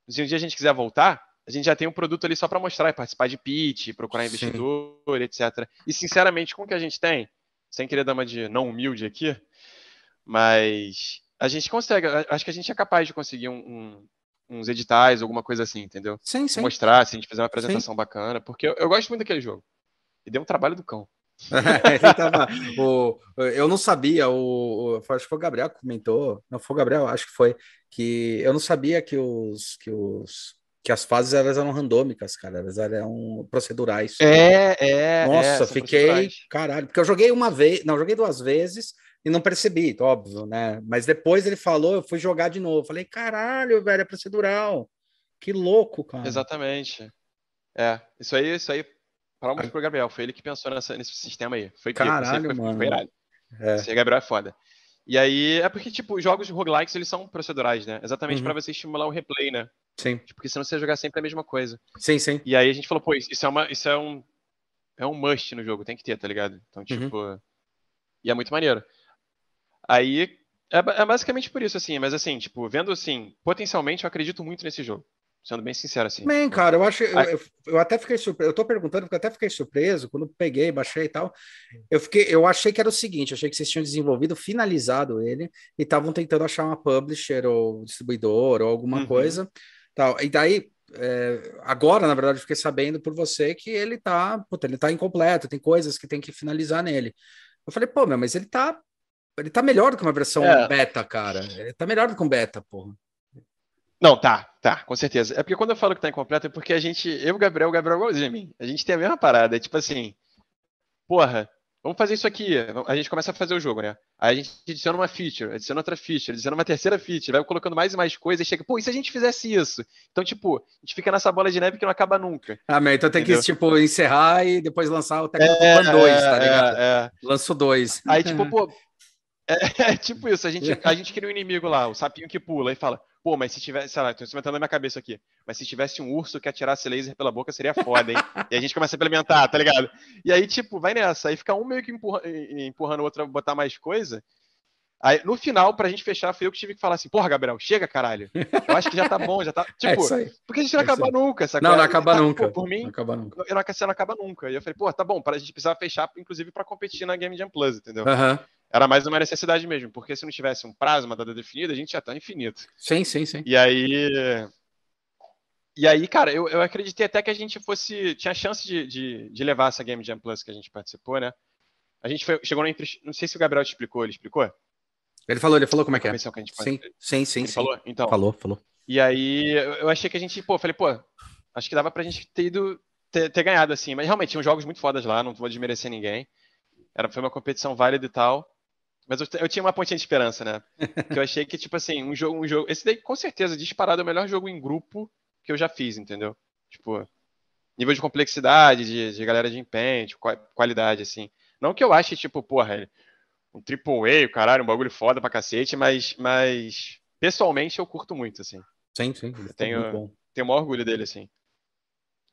Se um dia a gente quiser voltar, a gente já tem um produto ali só para mostrar, participar de pitch, procurar investidor, Sim. etc. E sinceramente, com o que a gente tem, sem querer dar uma de não humilde aqui, mas a gente consegue, acho que a gente é capaz de conseguir um, um, uns editais, alguma coisa assim, entendeu? Sim, sim. Mostrar, se a gente fizer uma apresentação sim. bacana, porque eu, eu, gosto muito daquele jogo. E deu um trabalho do cão. tava, o, eu não sabia, o, o, acho que foi o Gabriel que comentou, não foi o Gabriel, acho que foi, que eu não sabia que os, que os que as fases elas eram randômicas, cara, elas eram procedurais. É, é. Nossa, é, fiquei, caralho, porque eu joguei uma vez, não, joguei duas vezes e não percebi, óbvio, né? Mas depois ele falou, eu fui jogar de novo, falei, caralho, velho, é procedural. Que louco, cara. Exatamente. É, isso aí, isso aí, palmas pro Gabriel, foi ele que pensou nessa, nesse sistema aí. Foi caralho, foi, mano. Foi irado. É. Esse Gabriel é foda. E aí, é porque, tipo, jogos de roguelikes, eles são procedurais, né? Exatamente uhum. para você estimular o replay, né? Sim. Tipo, porque senão você vai jogar sempre a mesma coisa. Sim, sim. E aí a gente falou, pô, isso é, uma, isso é um é um must no jogo, tem que ter, tá ligado? Então, uhum. tipo. Uhum. E é muito maneiro. Aí. É, é, basicamente por isso, assim, mas assim, tipo, vendo assim, potencialmente eu acredito muito nesse jogo. Sendo bem sincero, assim. Bem, cara, eu acho. Eu, eu, até fiquei surpreso. Eu tô perguntando porque eu até fiquei surpreso quando peguei, baixei e tal. Eu fiquei, eu achei que era o seguinte: achei que vocês tinham desenvolvido, finalizado ele e estavam tentando achar uma publisher ou distribuidor ou alguma uhum. coisa. Tal. E daí, é, agora, na verdade, fiquei sabendo por você que ele tá, puta, ele tá incompleto, tem coisas que tem que finalizar nele. Eu falei, pô, meu, mas ele tá, ele tá melhor do que uma versão é. beta, cara. Ele tá melhor do que um beta, porra. Não, tá, tá, com certeza. É porque quando eu falo que tá incompleto é porque a gente, eu, Gabriel, o Gabriel igualzinho a mim, a gente tem a mesma parada, é tipo assim, porra, Vamos fazer isso aqui. A gente começa a fazer o jogo, né? Aí a gente adiciona uma feature, adiciona outra feature, adiciona uma terceira feature, vai colocando mais e mais coisas e chega, pô, e se a gente fizesse isso? Então, tipo, a gente fica nessa bola de neve que não acaba nunca. Ah, mas então tem entendeu? que, tipo, encerrar e depois lançar o Tecno é, 2, tá ligado? É, é. Lanço 2. Aí, tipo, pô, é, é, tipo isso, a gente, a gente cria um inimigo lá, o sapinho que pula, e fala, Pô, mas se tivesse, sei lá, tô inventando na minha cabeça aqui, mas se tivesse um urso que atirasse laser pela boca, seria foda, hein? e a gente começa a implementar, tá ligado? E aí, tipo, vai nessa. Aí fica um meio que empurra, empurrando o outro a botar mais coisa. Aí, no final, pra gente fechar, foi eu que tive que falar assim, porra, Gabriel, chega, caralho. Eu acho que já tá bom, já tá. É tipo, é porque a gente não é acaba nunca, essa Não, não acaba tá, nunca. Pô, por mim, não acaba nunca. Eu não, não acaba nunca. E eu falei, pô, tá bom, para a gente precisar fechar, inclusive, pra competir na Game Jam Plus, entendeu? Aham. Uhum. Era mais uma necessidade mesmo, porque se não tivesse um prazo, uma data definida, a gente já tá infinito. Sim, sim, sim. E aí. E aí, cara, eu, eu acreditei até que a gente fosse. Tinha chance de, de, de levar essa Game Jam Plus que a gente participou, né? A gente foi, chegou na. Não sei se o Gabriel te explicou, ele explicou? Ele falou, ele falou como é que é. Que gente sim, sim, sim, ele sim. Falou? Então. Falou, falou. E aí, eu achei que a gente, pô, falei, pô, acho que dava pra gente ter ido, ter, ter ganhado, assim. Mas realmente, tinham jogos muito fodas lá, não vou desmerecer ninguém. Era, foi uma competição válida e tal. Mas eu, eu, tinha uma pontinha de esperança, né? que eu achei que, tipo assim, um jogo, um jogo. Esse daí, com certeza, disparado é o melhor jogo em grupo que eu já fiz, entendeu? Tipo, nível de complexidade, de, de galera de empenho, de qualidade, assim. Não que eu ache, tipo, porra, um triple A, caralho, um bagulho foda pra cacete, mas, mas pessoalmente eu curto muito, assim. Sim, sim. Tenho, tenho o maior orgulho dele, assim.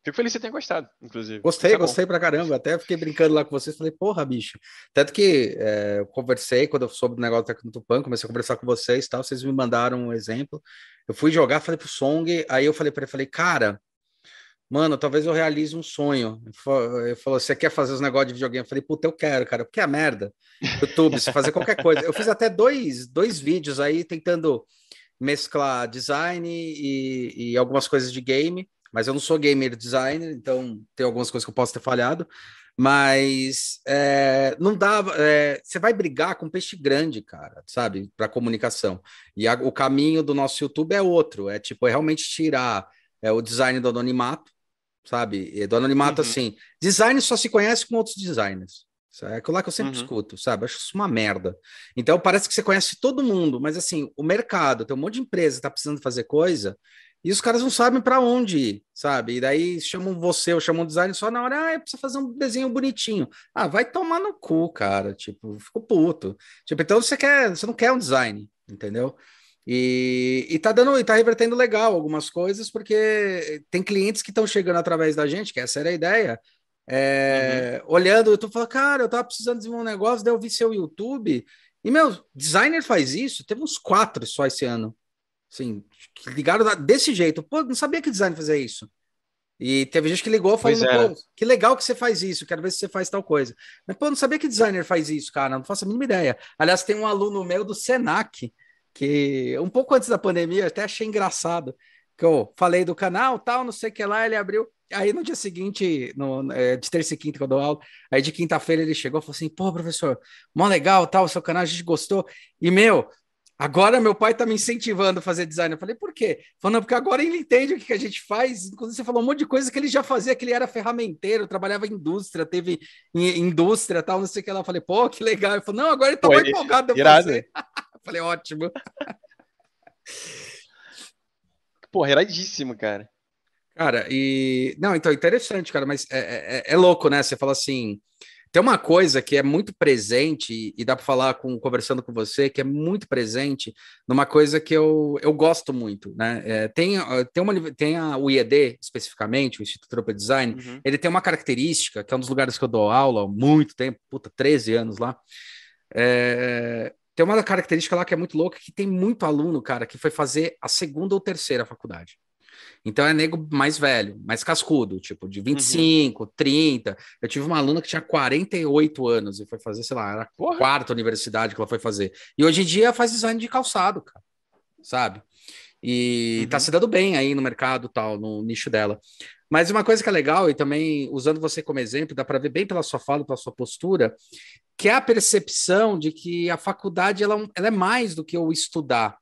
Fico feliz que você tenha gostado, inclusive. Gostei, é gostei bom. pra caramba. Até fiquei brincando lá com vocês. Falei, porra, bicho. Tanto que é, eu conversei quando eu soube do negócio do Tecnotupan, comecei a conversar com vocês e tal. Vocês me mandaram um exemplo. Eu fui jogar, falei pro Song. Aí eu falei pra ele, falei, cara, mano, talvez eu realize um sonho. Ele falou, você quer fazer os negócios de videogame? Eu falei, puta, eu quero, cara. Porque é merda. YouTube, se fazer qualquer coisa. Eu fiz até dois, dois vídeos aí tentando mesclar design e, e algumas coisas de game mas eu não sou gamer designer, então tem algumas coisas que eu posso ter falhado. Mas é, não dá. É, você vai brigar com peixe grande, cara, sabe? Para comunicação. E a, o caminho do nosso YouTube é outro. É tipo, é realmente tirar é, o design do anonimato, sabe? E do anonimato, uhum. assim. Design só se conhece com outros designers. É aquilo lá que eu sempre uhum. escuto, sabe? Acho isso uma merda. Então parece que você conhece todo mundo, mas assim, o mercado, tem um monte de empresa que tá precisando fazer coisa, e os caras não sabem para onde ir, sabe? E daí chamam você ou chamam o design só na hora, ah, eu preciso fazer um desenho bonitinho. Ah, vai tomar no cu, cara. Tipo, ficou puto. Tipo, então você quer, você não quer um design, entendeu? E, e tá dando, e tá revertendo legal algumas coisas, porque tem clientes que estão chegando através da gente, que essa era a ideia. É, uhum. Olhando, eu tô falando, cara, eu tava precisando desenvolver um negócio, daí eu vi seu YouTube E, meu, designer faz isso, teve uns quatro só esse ano. Assim, ligaram desse jeito. Pô, não sabia que designer fazia isso. E teve gente que ligou falando, é. pô, que legal que você faz isso, quero ver se você faz tal coisa. Mas, pô, não sabia que designer faz isso, cara, não faço a mínima ideia. Aliás, tem um aluno meu do Senac, que um pouco antes da pandemia, até achei engraçado, que eu falei do canal, tal, não sei o que lá, ele abriu. Aí no dia seguinte, no, é, de terça e quinta que eu dou aula, aí de quinta-feira ele chegou e falou assim: pô, professor, mó legal, tal, o seu canal, a gente gostou. E meu, Agora meu pai está me incentivando a fazer design. Eu falei, por quê? Falando, porque agora ele entende o que, que a gente faz. Inclusive, você falou um monte de coisa que ele já fazia, que ele era ferramenteiro, trabalhava em indústria, teve indústria tal, não sei o que lá. Eu falei, pô, que legal. Ele falou, não, agora ele tá mais empolgado fazer. Eu falei, ótimo. Porra, iradíssimo, cara. Cara, e. Não, então, interessante, cara, mas é, é, é, é louco, né? Você fala assim. Tem uma coisa que é muito presente, e dá para falar com, conversando com você, que é muito presente numa coisa que eu, eu gosto muito, né? É, tem, tem, uma, tem a, o IED, especificamente, o Instituto Europa Design, uhum. ele tem uma característica, que é um dos lugares que eu dou aula há muito tempo, puta, 13 anos lá. É, tem uma característica lá que é muito louca, que tem muito aluno, cara, que foi fazer a segunda ou terceira faculdade. Então é nego mais velho, mais cascudo, tipo de 25, uhum. 30. Eu tive uma aluna que tinha 48 anos e foi fazer, sei lá, era a Porra. quarta universidade que ela foi fazer. E hoje em dia faz design de calçado, cara, sabe? E uhum. tá se dando bem aí no mercado, tal, no nicho dela. Mas uma coisa que é legal, e também usando você como exemplo, dá para ver bem pela sua fala, pela sua postura, que é a percepção de que a faculdade ela, é ela é mais do que o estudar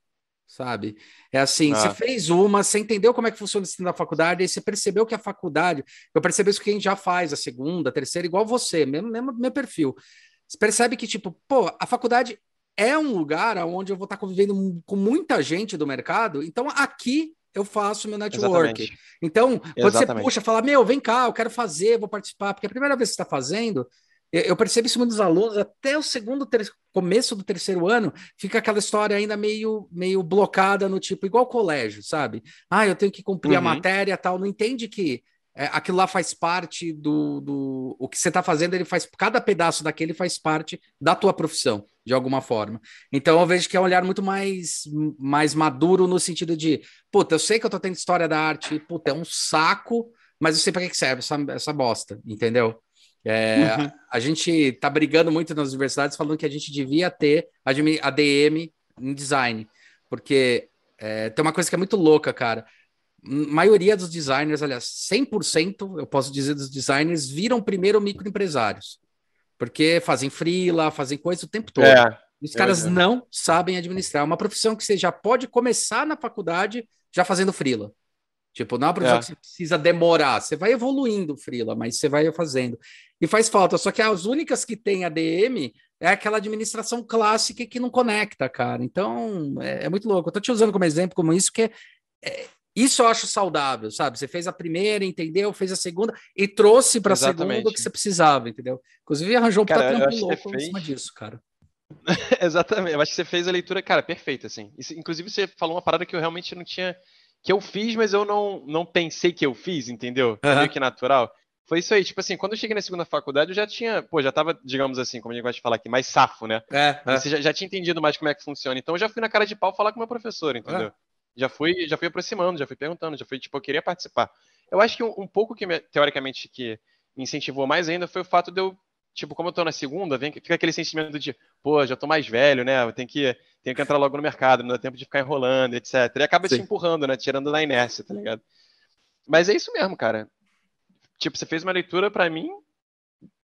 sabe? É assim, ah. você fez uma, você entendeu como é que funciona o ensino da faculdade, aí você percebeu que a faculdade, eu percebi isso que a gente já faz, a segunda, a terceira, igual você, mesmo, mesmo meu perfil. Você percebe que, tipo, pô, a faculdade é um lugar onde eu vou estar convivendo com muita gente do mercado, então aqui eu faço meu network. Exatamente. Então, quando Exatamente. você puxa, fala, meu, vem cá, eu quero fazer, vou participar, porque a primeira vez que você está fazendo, eu percebo isso muitos alunos, até o segundo, ter... começo do terceiro ano, fica aquela história ainda meio, meio blocada no tipo, igual colégio, sabe? Ah, eu tenho que cumprir uhum. a matéria tal, não entende que é, aquilo lá faz parte do, do. O que você está fazendo, ele faz. Cada pedaço daquele faz parte da tua profissão, de alguma forma. Então eu vejo que é um olhar muito mais, mais maduro no sentido de, puta, eu sei que eu tô tendo história da arte, puta, é um saco, mas eu sei para que serve essa, essa bosta, entendeu? É, uhum. A gente tá brigando muito nas universidades falando que a gente devia ter ADM em design, porque é, tem uma coisa que é muito louca, cara. A maioria dos designers, aliás, 100%, eu posso dizer, dos designers viram primeiro microempresários, porque fazem freela, fazem coisa o tempo todo. É, Os caras é. não sabem administrar. É uma profissão que você já pode começar na faculdade já fazendo freela. Tipo, não é uma profissão é. que você precisa demorar, você vai evoluindo, Frila, mas você vai fazendo. E faz falta, só que as únicas que tem ADM é aquela administração clássica que não conecta, cara. Então, é, é muito louco. Eu tô te usando como exemplo, como isso, que é, é, isso eu acho saudável, sabe? Você fez a primeira, entendeu? Fez a segunda e trouxe para a segunda o que você precisava, entendeu? Inclusive, arranjou um cara, trampo louco fez... em cima disso, cara. Exatamente, eu acho que você fez a leitura, cara, perfeita, assim. Inclusive, você falou uma parada que eu realmente não tinha que eu fiz, mas eu não, não pensei que eu fiz, entendeu? Uhum. Meio que natural. Foi isso aí, tipo assim, quando eu cheguei na segunda faculdade, eu já tinha, pô, já tava, digamos assim, como a gente gosta de falar aqui, mais safo, né? É, é. Você já, já, tinha entendido mais como é que funciona. Então eu já fui na cara de pau falar com o meu professor, entendeu? É. Já fui, já fui aproximando, já fui perguntando, já fui, tipo, eu queria participar. Eu acho que um, um pouco que, teoricamente, que me incentivou mais ainda foi o fato de eu tipo, como eu tô na segunda, vem, fica aquele sentimento de, pô, já tô mais velho, né? Eu tenho que, tenho que entrar logo no mercado, não dá tempo de ficar enrolando, etc. E acaba Sim. te empurrando, né? Tirando da inércia, tá ligado? Mas é isso mesmo, cara. Tipo, você fez uma leitura para mim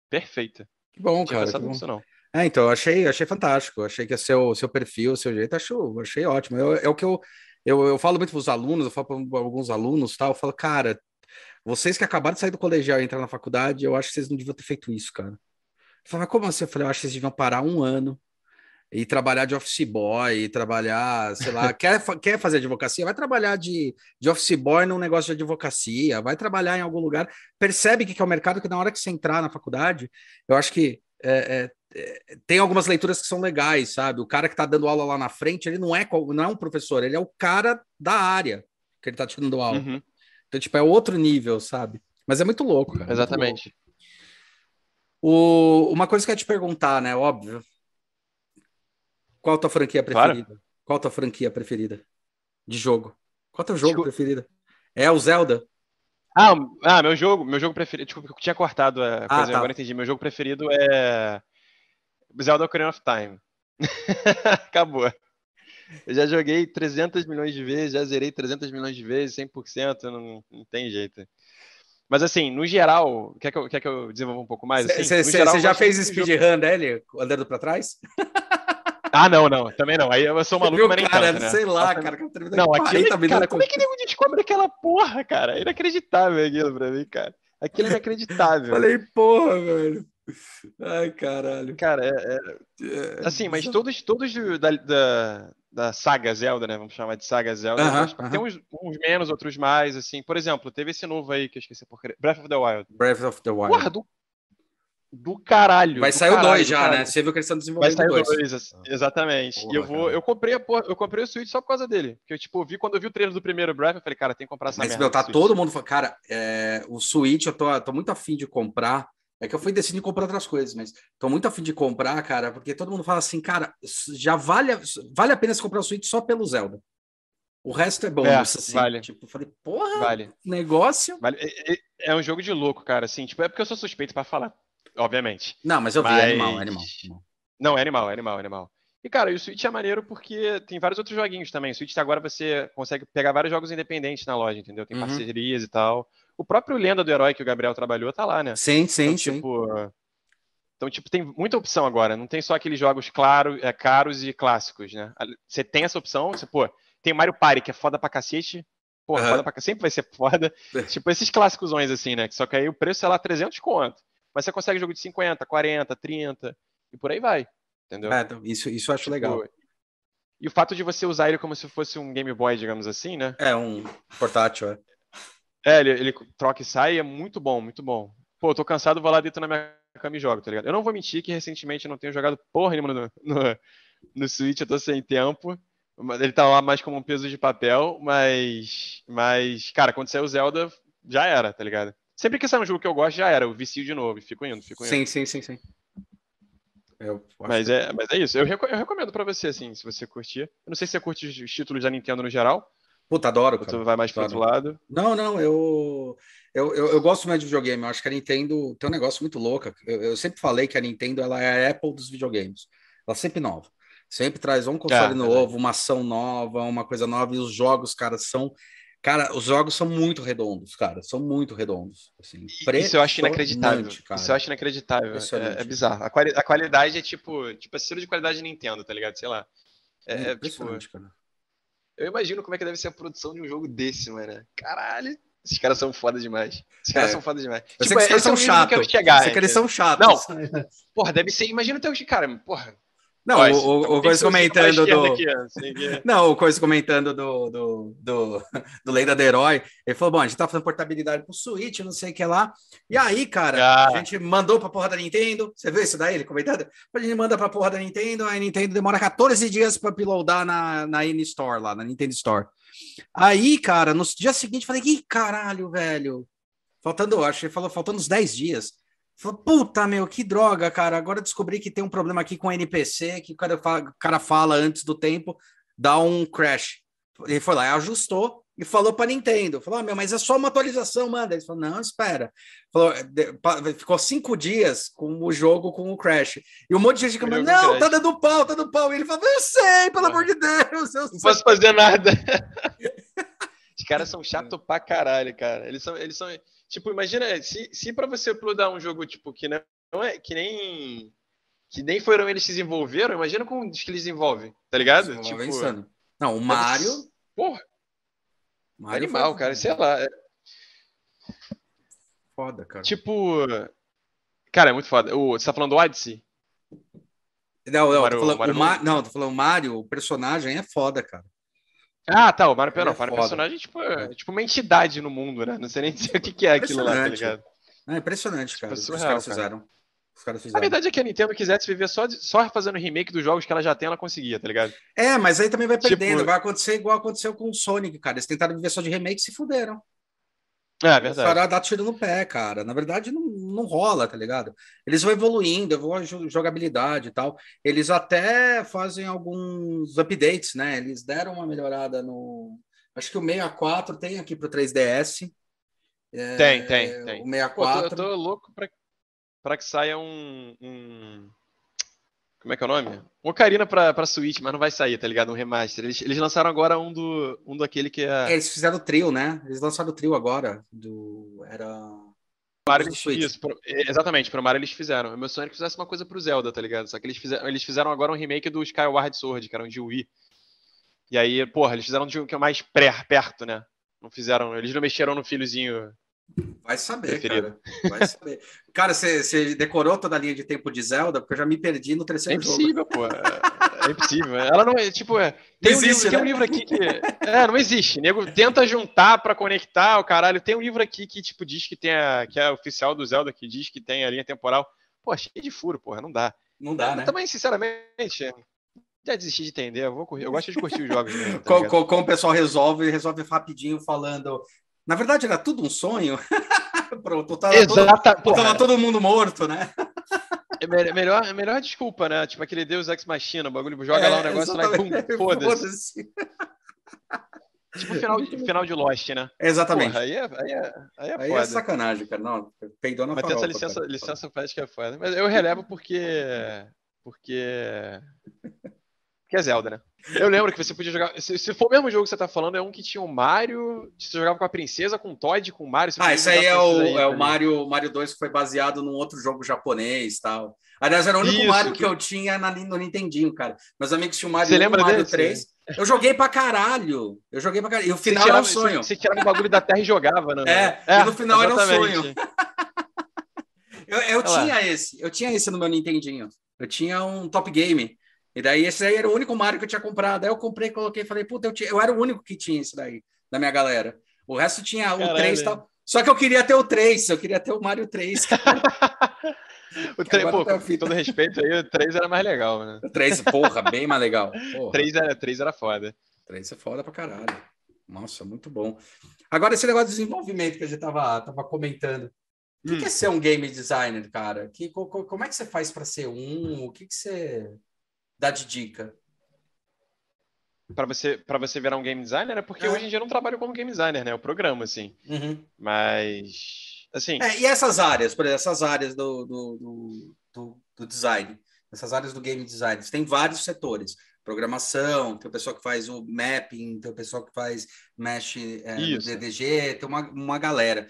perfeita. Que bom, cara. Que bom. Isso, não. É, então, eu achei, achei fantástico. achei que o seu, seu perfil, o seu jeito, acho, achei ótimo. Eu, é o que eu, eu, eu falo muito para os alunos, eu falo para alguns alunos tal, eu falo, cara, vocês que acabaram de sair do colegial e entrar na faculdade, eu acho que vocês não deviam ter feito isso, cara. Eu falei, como assim? Eu falei, eu acho que vocês deviam parar um ano e trabalhar de office boy, e trabalhar, sei lá, quer, quer fazer advocacia? Vai trabalhar de, de office boy num negócio de advocacia, vai trabalhar em algum lugar, percebe que é o mercado, que na hora que você entrar na faculdade, eu acho que é, é, é tem algumas leituras que são legais, sabe? O cara que está dando aula lá na frente, ele não é, não é um professor, ele é o cara da área que ele está te dando aula. Uhum. Então, tipo, é outro nível, sabe? Mas é muito louco, cara. Exatamente. Louco. O, uma coisa que eu ia te perguntar, né? Óbvio. Qual a tua franquia preferida? Claro. Qual a tua franquia preferida de jogo? Qual é o teu jogo Desculpa. preferido? É o Zelda? Ah, ah, meu jogo, meu jogo preferido. Desculpa, eu tinha cortado a coisa, ah, tá. agora entendi. Meu jogo preferido é Zelda Ocarina of Time. Acabou. Eu já joguei 300 milhões de vezes, já zerei 300 milhões de vezes, 100%, não, não tem jeito. Mas assim, no geral, quer que eu, quer que eu desenvolva um pouco mais? Você assim, já fez speedrun dele, andando para trás? Ah, não, não, também não. Aí eu sou maluco, Viu, mas nem cara, tanto, né? Sei lá, cara. Não, aquilo, cara, como é que nego descobre aquela porra, cara? É inacreditável aquilo pra mim, cara. Aquilo é inacreditável. Falei, porra, velho. Ai, caralho. Cara, é, é, é assim, mas todos, todos da, da, da, saga Zelda, né? Vamos chamar de saga Zelda. Uh -huh, uh -huh. Tem uns, uns, menos, outros mais, assim. Por exemplo, teve esse novo aí que eu esqueci por Breath of the Wild. Breath of the Wild. Porra, do do caralho. Vai sair o 2 já, né? Você viu que eles estão desenvolvendo Vai sair o 2, exatamente. Porra, e eu vou, eu comprei a porra, eu comprei o Switch só por causa dele. Porque eu, tipo, vi quando eu vi o trailer do primeiro Breath, eu falei, cara, tem que comprar essa Mas, meu, tá todo mundo falando, cara, é, o Switch eu tô, tô muito afim de comprar. É que eu fui decidir comprar outras coisas, mas tô muito afim de comprar, cara, porque todo mundo fala assim, cara, já vale, vale a pena se comprar o Switch só pelo Zelda. O resto é bom, é, assim. Vale. Tipo, eu falei, porra, vale. negócio. Vale. É, é, é, um jogo de louco, cara, assim. Tipo, é porque eu sou suspeito para falar obviamente. Não, mas eu vi, mas... é animal, é animal, animal. Não, é animal, é animal, é animal. E, cara, o Switch é maneiro porque tem vários outros joguinhos também. O Switch agora você consegue pegar vários jogos independentes na loja, entendeu? Tem uhum. parcerias e tal. O próprio Lenda do Herói que o Gabriel trabalhou tá lá, né? Sim, sim, então, sim. Tipo, então, tipo, tem muita opção agora. Não tem só aqueles jogos claro, é, caros e clássicos, né? Você tem essa opção, você, pô, tem Mario Party, que é foda pra cacete. Pô, uhum. foda pra cacete, sempre vai ser foda. tipo, esses clássicos assim, né? Só que aí o preço é lá 300 conto. Mas você consegue jogo de 50, 40, 30 e por aí vai. Entendeu? É, então, isso, isso eu acho legal. Tipo, e o fato de você usar ele como se fosse um Game Boy, digamos assim, né? É, um portátil, é. É, ele, ele troca e sai, é muito bom, muito bom. Pô, tô cansado, vou lá dentro na minha cama e jogo, tá ligado? Eu não vou mentir que recentemente eu não tenho jogado porra nenhuma no, no, no Switch, eu tô sem tempo. Ele tá lá mais como um peso de papel, mas. Mas, cara, quando saiu o Zelda, já era, tá ligado? Sempre que sai um jogo que eu gosto, já era. Eu vicio de novo. Fico indo, fico indo. Sim, sim, sim, sim. mas, é, mas é isso. Eu, eu recomendo pra você, assim, se você curtir. Eu não sei se você curte os títulos da Nintendo no geral. Puta, adoro, cara. Ou vai mais adoro. pro outro lado. Não, não, eu, eu, eu, eu, gosto mais de videogame. Eu acho que a Nintendo tem um negócio muito louco. Eu, eu, sempre falei que a Nintendo ela é a Apple dos videogames. Ela é sempre nova. Sempre traz um console é, novo, é. uma ação nova, uma coisa nova. E os jogos, cara, são Cara, os jogos são muito redondos, cara. São muito redondos. Assim, Isso eu acho inacreditável. Cara. Isso eu acho inacreditável. É, é, bizarro. A, quali a, qualidade é tipo, tipo, estilo de qualidade de Nintendo, tá ligado? Sei lá. É, é, é tipo, cara. Eu imagino como é que deve ser a produção de um jogo desse, mano. Caralho. Esses caras são foda demais. Esses caras é. são foda demais. Eu tipo, sei que eles são chatos. Chegar, que eles são chatos. Não. Porra, deve ser. Imagina o teu. Cara, porra. Não, o, o, o Coisa comentando do. Aqui, assim, Não, o Coisa comentando do, do, do, do Lenda do Herói. Ele falou: bom, a gente tá fazendo portabilidade pro Switch, não sei o que lá. E aí, cara, ah. a gente mandou pra porra da Nintendo. Você viu isso daí? Ele comentando? A gente manda pra porra da Nintendo, a Nintendo demora 14 dias pra uploadar na, na N-Store lá, na Nintendo Store. Aí, cara, no dia seguinte, falei: ih, caralho, velho. Faltando, acho que ele falou, faltando uns 10 dias. Falei, puta, meu, que droga, cara. Agora descobri que tem um problema aqui com o NPC, que o cara fala, o cara fala antes do tempo, dá um crash. Ele foi lá e ajustou e falou para Nintendo. Falou, ah, meu, mas é só uma atualização, manda. Ele falou, não, espera. Falou, ficou cinco dias com o jogo com o crash. E um monte de gente falou, não, tá dando pau, tá dando pau. E ele falou, eu sei, pelo amor de Deus. Eu não posso fazer nada. Os caras são chatos pra caralho, cara. Eles são, eles são Tipo, imagina, se, se para você uploadar um jogo, tipo, que não é que nem. Que nem foram eles que desenvolveram, imagina com os que eles desenvolvem, tá ligado? Tipo, pensando. Não, o Mario. Porra! Mario animal, foi... cara, sei lá. É foda, cara. Tipo. Cara, é muito foda. O, você tá falando do Odyssey? Não, não, Mario, tô falando, Mario... o Ma... não, tô falando o Mario, o personagem é foda, cara. Ah, tá. O Mario Pior, não. O Mario personagem tipo, é, tipo uma entidade no mundo, né? Não sei nem dizer o que, que é aquilo lá, tá ligado? É impressionante, cara. Tipo, surreal, os caras fizeram. Os caras fizeram. A verdade é que a Nintendo quisesse viver só, só fazendo remake dos jogos que ela já tem, ela conseguia, tá ligado? É, mas aí também vai tipo, perdendo. Tipo... Vai acontecer igual aconteceu com o Sonic, cara. Eles tentaram viver só de remake e se fuderam. É, é verdade. Os caras dar tiro no pé, cara. Na verdade, não, não rola, tá ligado? Eles vão evoluindo, evoluem jogabilidade e tal. Eles até fazem alguns updates, né? Eles deram uma melhorada no. Acho que o 64 tem aqui pro 3DS. É, tem, tem, tem. O 64. Pô, eu tô louco pra, pra que saia um, um como é que é o nome? Um Ocarina pra, pra Switch, mas não vai sair, tá ligado? Um remaster. Eles, eles lançaram agora um do um daquele que é... é eles fizeram o trio, né? Eles lançaram o trio agora. Do... Era. Mario eles, isso, pro, exatamente, pro Mario eles fizeram. O meu sonho era que fizesse uma coisa pro Zelda, tá ligado? Só que eles fizeram, eles fizeram agora um remake do Skyward Sword, que era um de Wii. E aí, porra, eles fizeram de um que é mais pré, perto, né? Não fizeram, eles não mexeram no filhozinho Vai saber, Preferido. cara. Vai saber. cara, você, decorou toda a linha de tempo de Zelda? Porque eu já me perdi no terceiro é impossível, jogo. pô. É, é impossível. Ela não é, tipo, é, tem, existe, um livro, né? tem um livro aqui que. É, não existe. Nego tenta juntar para conectar o caralho. Tem um livro aqui que, tipo, diz que tem a. que é oficial do Zelda, que diz que tem a linha temporal. Pô, cheio de furo, porra, não dá. Não dá, eu, né? Também, sinceramente, já desisti de entender. Eu, vou eu gosto de curtir os jogos. Mesmo, tá como, como o pessoal resolve, resolve rapidinho falando na verdade, era tudo um sonho. Pronto, tava, Exata, todo, tava todo mundo morto, né? É melhor, melhor desculpa, né? Tipo aquele Deus Ex Machina, o bagulho joga é, lá um negócio lá e pum, foda-se. Foda tipo final final de Lost, né? Exatamente. Porra, aí, é, aí, é, aí, é, aí é sacanagem, cara. Não, peidou na Mas tem essa licença, licença poética é foda. Mas eu relevo porque... Porque... Porque é Zelda, né? Eu lembro que você podia jogar. Se, se, for o mesmo jogo que você tá falando, é um que tinha o Mario. Você jogava com a princesa, com o Todd, com o Mario. Ah, isso aí é o, aí, é o Mario, Mario 2 que foi baseado num outro jogo japonês tal. Aliás, era o único isso, Mario que... que eu tinha na, no Nintendinho, cara. Meus amigos tinham o Mario, você 1, lembra Mario desse? 3. Eu joguei pra caralho. Eu joguei pra caralho. E o final tirava, era um sonho. Você, você tirava o bagulho da terra e jogava, né? É, é e no final exatamente. era um sonho. eu eu tinha esse. Eu tinha esse no meu Nintendinho. Eu tinha um Top Game. E daí esse aí era o único Mario que eu tinha comprado. Aí eu comprei, coloquei e falei, puta, eu, tinha... eu era o único que tinha esse daí, da minha galera. O resto tinha o Caralho. 3 e tal. Só que eu queria ter o 3, eu queria ter o Mario 3. o 3, pô, tá com todo respeito aí, o 3 era mais legal, né? O 3, porra, bem mais legal. O 3 era, 3 era foda. 3 é foda pra caralho. Nossa, muito bom. Agora, esse negócio de desenvolvimento que a gente tava, tava comentando. O que, hum. que é ser um game designer, cara? Que, como é que você faz para ser um? O que, que você dá de dica? para você para você virar um game designer, é porque é. hoje em dia eu não trabalho como game designer, né? Eu programo, assim. Uhum. Mas, assim... É, e essas áreas, por exemplo, essas áreas do, do, do, do, design, essas áreas do game design, tem vários setores. Programação, tem o pessoal que faz o mapping, tem o pessoal que faz mesh é, no DDG, tem uma, uma galera.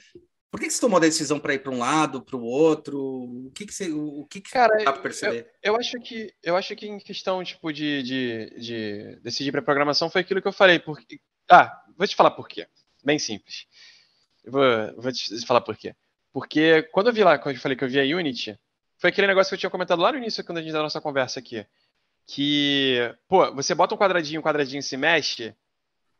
Por que, que você tomou a decisão para ir para um lado, para o outro? O que, que você, o que, que Cara, dá para perceber? Eu, eu, acho que eu acho que em questão tipo de, de, de decidir para programação foi aquilo que eu falei. Porque, ah, vou te falar por quê. Bem simples. Eu vou, vou te falar por quê. Porque quando eu vi lá, quando eu falei que eu vi a Unity, foi aquele negócio que eu tinha comentado lá no início, quando a gente da nossa conversa aqui. Que, pô, você bota um quadradinho, um quadradinho se mexe,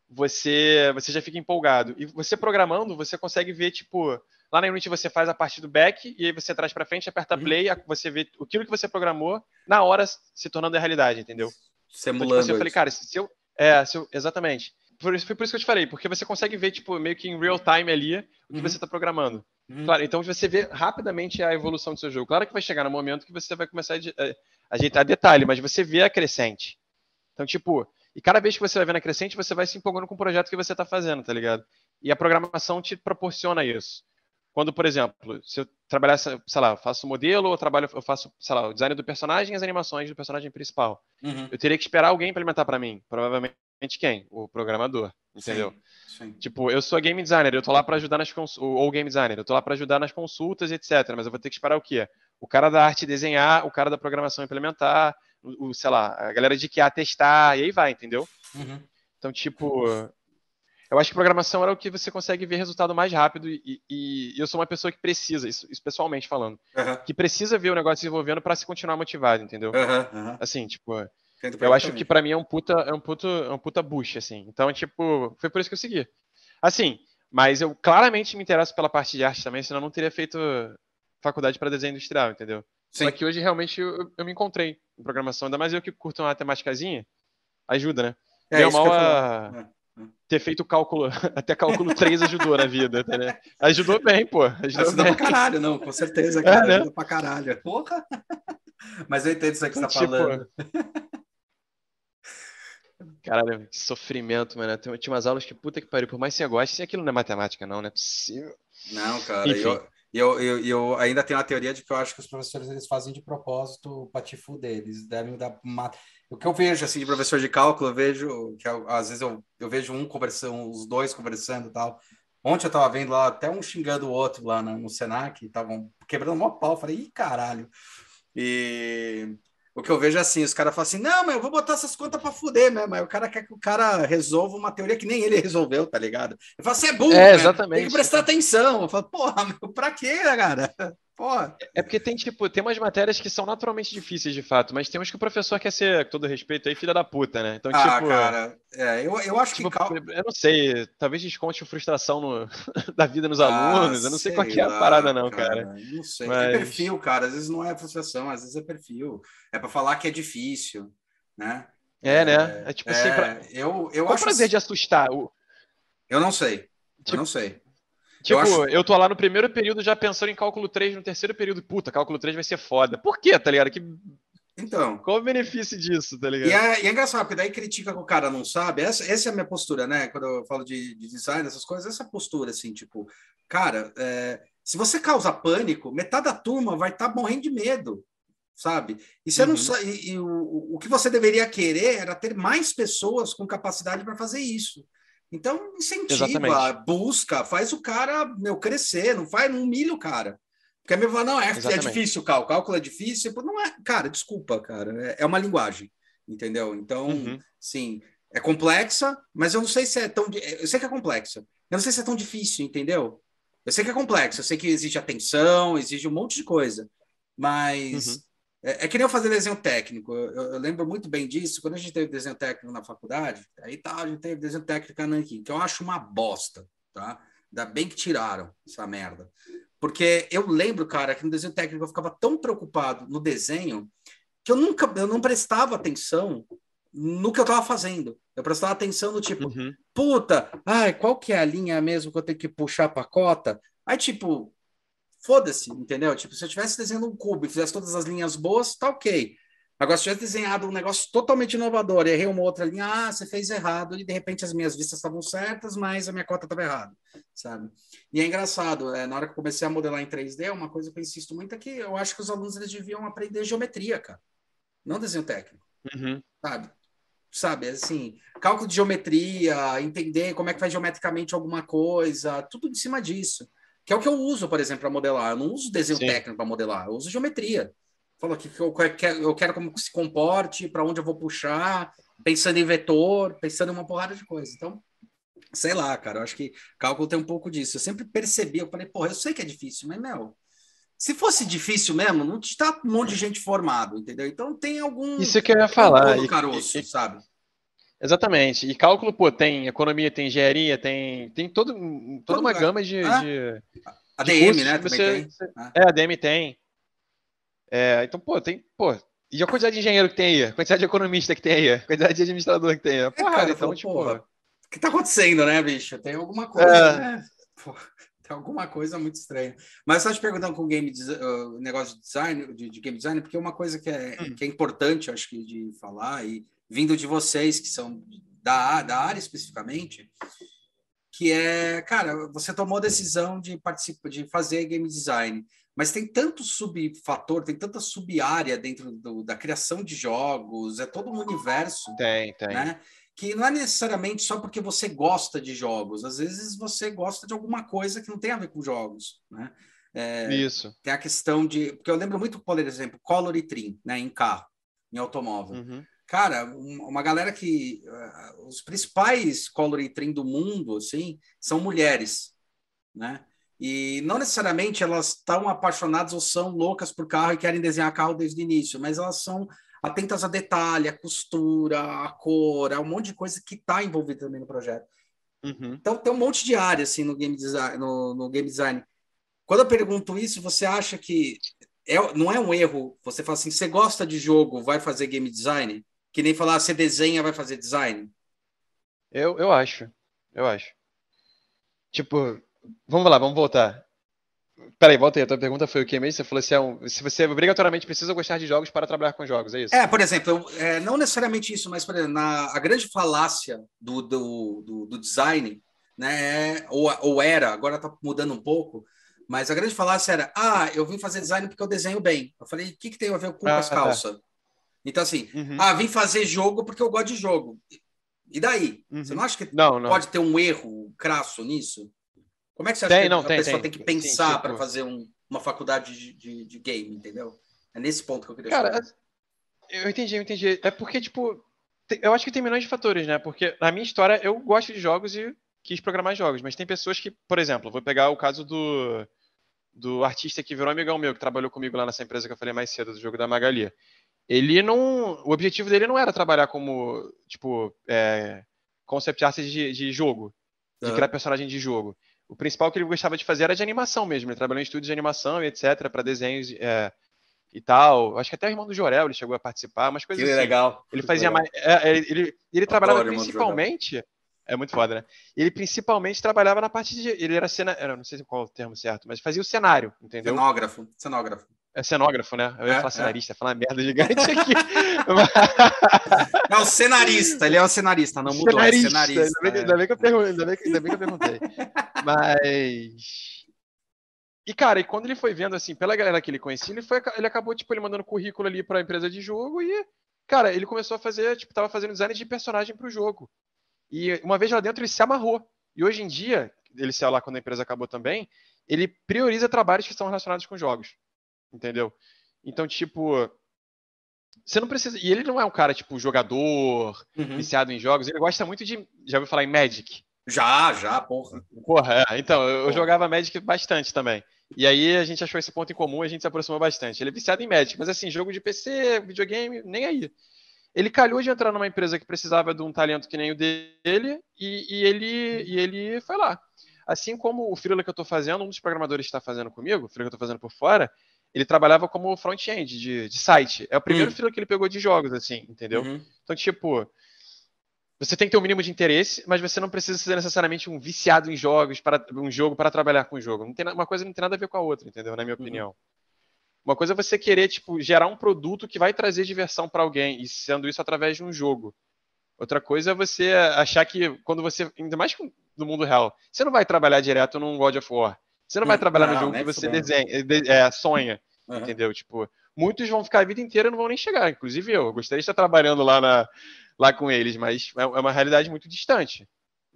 você, você já fica empolgado. E você programando, você consegue ver, tipo, lá na Unity você faz a parte do back, e aí você traz para frente, aperta uhum. play, você vê aquilo que você programou na hora se tornando realidade, entendeu? Simulando. Então, tipo, assim, eu falei, cara, se eu. É, se eu, exatamente. Por isso, foi por isso que eu te falei, porque você consegue ver, tipo, meio que em real time ali o que uhum. você está programando. Uhum. Claro, então você vê rapidamente a evolução do seu jogo. Claro que vai chegar no momento que você vai começar a é, ajeitar detalhe, mas você vê a crescente. Então, tipo, e cada vez que você vai vendo a crescente, você vai se empolgando com o projeto que você está fazendo, tá ligado? E a programação te proporciona isso. Quando, por exemplo, se eu trabalhar, sei lá, eu faço modelo, eu trabalho, eu faço, sei lá, o design do personagem e as animações do personagem principal. Uhum. Eu teria que esperar alguém implementar para mim. Provavelmente quem? O programador, entendeu? Sim, sim. Tipo, eu sou game designer, eu tô lá para ajudar nas ou game designer, eu tô lá para ajudar nas consultas, etc. Mas eu vou ter que esperar o quê? O cara da arte desenhar, o cara da programação implementar, o, sei lá, a galera de QA testar, e aí vai, entendeu? Uhum. Então, tipo, eu acho que programação era o que você consegue ver resultado mais rápido e, e, e eu sou uma pessoa que precisa, isso, isso pessoalmente falando, uhum. que precisa ver o negócio se desenvolvendo para se continuar motivado, entendeu? Uhum. Assim, tipo, eu acho que para mim é um puta, é um puta, é um puta bucha, assim. Então, tipo, foi por isso que eu segui. Assim, mas eu claramente me interesso pela parte de arte também, senão eu não teria feito faculdade para desenho industrial, entendeu? Sim. Só que hoje realmente eu, eu, me encontrei em programação, ainda mais eu que curto uma temáticazinha, ajuda, né? É, isso mal, a... ter feito cálculo, até cálculo 3 ajudou na vida, né? Ajudou bem, pô. Ajudou, ajudou bem. pra caralho, não, com certeza, cara. É, né? Ajuda pra caralho. Porra! Mas eu entendo isso aí que você tá tipo, falando. Caralho, que sofrimento, mano. Tinha umas aulas que puta que pariu, por mais que você goste, aquilo não é matemática, não, não é possível. Não, cara, eu, eu, eu, eu, ainda tenho a teoria de que eu acho que os professores eles fazem de propósito para te fuder. Eles devem dar uma... O que eu vejo assim de professor de cálculo, eu vejo que às vezes eu, eu vejo um conversando, os dois conversando e tal. Ontem eu tava vendo lá até um xingando o outro lá no, no Senac, estavam quebrando uma pau. Falei, ih, caralho. E o que eu vejo é assim, os caras falam assim, não, mas eu vou botar essas contas para fuder mesmo. Aí o cara quer que o cara resolva uma teoria que nem ele resolveu, tá ligado? Eu falo, você é burro, é, exatamente. tem que prestar atenção. Eu falo, porra, meu, pra quê, cara? É porque tem, tipo, tem umas matérias que são naturalmente difíceis, de fato, mas tem uns que o professor quer ser, com todo respeito, aí filha da puta, né? Então, ah, tipo. cara, é, eu, eu acho tipo, que. Eu não sei, talvez desconte frustração no, da vida nos ah, alunos, eu não sei, sei qual é a parada, não, cara. cara. Não sei. Mas... É perfil, cara, às vezes não é frustração, às vezes é perfil. É para falar que é difícil, né? É, né? É tipo assim, é, pra... eu, eu qual acho. prazer assim... de assustar? O... Eu não sei. Tipo... Eu não sei. Tipo, eu, acho... eu tô lá no primeiro período já pensando em cálculo 3 no terceiro período. Puta, cálculo 3 vai ser foda. Por quê, tá ligado? Que... Então. Qual o benefício disso, tá ligado? E é, e é engraçado, porque daí critica que o cara não sabe. Essa, essa é a minha postura, né? Quando eu falo de, de design, essas coisas, essa postura, assim, tipo, cara, é, se você causa pânico, metade da turma vai estar tá morrendo de medo, sabe? E você uhum. não e, e o, o que você deveria querer era ter mais pessoas com capacidade para fazer isso. Então, incentiva, Exatamente. busca, faz o cara meu, crescer, não faz, não humilha o cara. Porque a minha fala, não, é, é difícil o cálculo, é difícil. Não é, cara, desculpa, cara, é, é uma linguagem, entendeu? Então, uhum. sim, é complexa, mas eu não sei se é tão. Eu sei que é complexa, eu não sei se é tão difícil, entendeu? Eu sei que é complexo, eu sei que exige atenção, exige um monte de coisa, mas uhum. É, é, que nem eu fazer desenho técnico. Eu, eu, lembro muito bem disso. Quando a gente teve desenho técnico na faculdade, aí tá, a gente teve desenho técnico na Nanquim, que eu acho uma bosta, tá? Ainda bem que tiraram essa merda. Porque eu lembro, cara, que no desenho técnico eu ficava tão preocupado no desenho que eu nunca, eu não prestava atenção no que eu estava fazendo. Eu prestava atenção no tipo, uhum. puta, ai, qual que é a linha mesmo que eu tenho que puxar para cota? Aí, tipo, foda-se, entendeu? Tipo, se eu estivesse desenhando um cubo e fizesse todas as linhas boas, tá ok. Agora, se eu tivesse desenhado um negócio totalmente inovador errei uma outra linha, ah, você fez errado, e de repente as minhas vistas estavam certas, mas a minha cota estava errada, sabe? E é engraçado, é, na hora que eu comecei a modelar em 3D, uma coisa que eu insisto muito é que eu acho que os alunos eles deviam aprender geometria, cara, não desenho técnico, uhum. sabe? Sabe, assim, cálculo de geometria, entender como é que faz geometricamente alguma coisa, tudo em cima disso que é o que eu uso, por exemplo, para modelar. Eu não uso desenho Sim. técnico para modelar, eu uso geometria. Falo aqui que eu quero, eu quero como se comporte, para onde eu vou puxar, pensando em vetor, pensando em uma porrada de coisa. Então, sei lá, cara, eu acho que cálculo tem um pouco disso. Eu sempre percebi, eu falei, porra, eu sei que é difícil, mas, meu, se fosse difícil mesmo, não está um monte de gente formado, entendeu? Então tem algum. Isso que eu ia falar. Caroço, e, sabe? Exatamente. E cálculo, pô, tem economia, tem engenharia, tem, tem todo, toda todo uma lugar. gama de. Ah, de a DM, né? Você, tem. Ah. É, a DM tem. É, então, pô, tem. Pô, e a quantidade de engenheiro que tem aí? A quantidade de economista que tem aí? A quantidade de administrador que tem aí? Porra, é, cara, então, tipo. Porra, o que tá acontecendo, né, bicho? Tem alguma coisa, é... né? tem alguma coisa muito estranha. Mas só te perguntando com o game uh, negócio de design, de, de, game design, porque uma coisa que é, hum. que é importante, acho que, de falar, e vindo de vocês, que são da, da área especificamente, que é, cara, você tomou a decisão de participar, de fazer game design, mas tem tanto subfator, tem tanta subárea dentro do, da criação de jogos, é todo um universo. Tem, tem. Né? Que não é necessariamente só porque você gosta de jogos, às vezes você gosta de alguma coisa que não tem a ver com jogos, né? É, Isso. Tem a questão de. Porque eu lembro muito, por exemplo, Color e Trim, né, em carro, em automóvel. Uhum cara, uma galera que uh, os principais coloring do mundo, assim, são mulheres, né? E não necessariamente elas estão apaixonadas ou são loucas por carro e querem desenhar carro desde o início, mas elas são atentas a detalhe, a costura, a cor, a um monte de coisa que está envolvida também no projeto. Uhum. Então tem um monte de área assim no game design, no, no game design. Quando eu pergunto isso, você acha que é, não é um erro? Você fala assim, você gosta de jogo, vai fazer game design? Que nem falar, você desenha, vai fazer design. Eu, eu acho. Eu acho. Tipo, vamos lá, vamos voltar. Peraí, volta aí. A tua pergunta foi o que mesmo? Você falou se, é um, se você obrigatoriamente precisa gostar de jogos para trabalhar com jogos, é isso? É, por exemplo, é, não necessariamente isso, mas por exemplo, na, a grande falácia do, do, do, do design, né, é, ou, ou era, agora está mudando um pouco, mas a grande falácia era: ah, eu vim fazer design porque eu desenho bem. Eu falei: o que, que tem a ver com ah, as tá. calças? Tá. Então, assim, uhum. ah, vim fazer jogo porque eu gosto de jogo. E daí? Uhum. Você não acha que não, não. pode ter um erro crasso nisso? Como é que você acha tem, que não, a tem, pessoa tem, tem que pensar tipo... para fazer um, uma faculdade de, de, de, game, entendeu? É nesse ponto que eu queria Cara, falar. eu entendi, eu entendi. É porque, tipo, eu acho que tem milhões de fatores, né? Porque na minha história eu gosto de jogos e quis programar jogos, mas tem pessoas que, por exemplo, vou pegar o caso do, do artista que virou amigão meu, que trabalhou comigo lá nessa empresa que eu falei mais cedo, do jogo da Magali. Ele não. O objetivo dele não era trabalhar como, tipo, é, concept art de, de jogo, de criar personagem de jogo. O principal que ele gostava de fazer era de animação mesmo. Ele trabalhou em estúdios de animação e etc, para desenhos é, e tal. Acho que até o irmão do Jorel ele chegou a participar, umas coisas que assim. legal. Ele fazia mais. É, ele, ele, ele trabalhava principalmente. É muito foda, né? Ele principalmente trabalhava na parte de. Ele era cena. Não sei qual é o termo certo, mas fazia o cenário, entendeu? Cenógrafo. Cenógrafo. É cenógrafo, né? Eu ia é, falar é. cenarista, é. falar uma merda gigante aqui. é o cenarista, ele é o cenarista, não mudou, é cenarista, é cenarista. Ainda bem, ainda bem que eu perguntei, ainda bem, ainda bem que eu perguntei. Mas. E, cara, e quando ele foi vendo, assim, pela galera que ele conhecia, ele, foi, ele acabou, tipo, ele mandando currículo ali pra empresa de jogo e, cara, ele começou a fazer, tipo, tava fazendo design de personagem pro jogo. E uma vez lá dentro ele se amarrou. E hoje em dia, ele saiu lá quando a empresa acabou também, ele prioriza trabalhos que estão relacionados com jogos entendeu? Então, tipo, você não precisa. E ele não é um cara, tipo, jogador, uhum. viciado em jogos. Ele gosta muito de. Já ouviu falar em Magic? Já, já, porra. Porra, é. Então, eu, eu, jogava Magic bastante também. E aí a gente achou esse ponto em comum a gente se aproximou bastante. Ele é viciado em Magic, mas assim, jogo de PC, videogame, nem aí. Ele calhou de entrar numa empresa que precisava de um talento que nem o dele, e, e ele, e ele foi lá. Assim como o freela que eu estou fazendo, um dos programadores está fazendo comigo, o freela que eu estou fazendo por fora, ele trabalhava como front-end de, de, site. É o primeiro hum. que ele pegou de jogos, assim, entendeu? Uhum. Então, tipo, você tem que ter um mínimo de interesse, mas você não precisa ser necessariamente um viciado em jogos, para um jogo para trabalhar com o jogo. Não tem, uma coisa não tem nada a ver com a outra, entendeu? Na minha uhum. opinião. Uma coisa é você querer, tipo, gerar um produto que vai trazer diversão para alguém, e sendo isso através de um jogo. Outra coisa é você achar que quando você, ainda mais no mundo real, você não vai trabalhar direto num God of War. Você não vai trabalhar não, no jogo que você desenha, é, sonha, uhum. entendeu? Tipo, muitos vão ficar a vida inteira e não vão nem chegar, inclusive eu. eu gostaria de estar trabalhando lá, na, lá com eles, mas é, é uma realidade muito distante.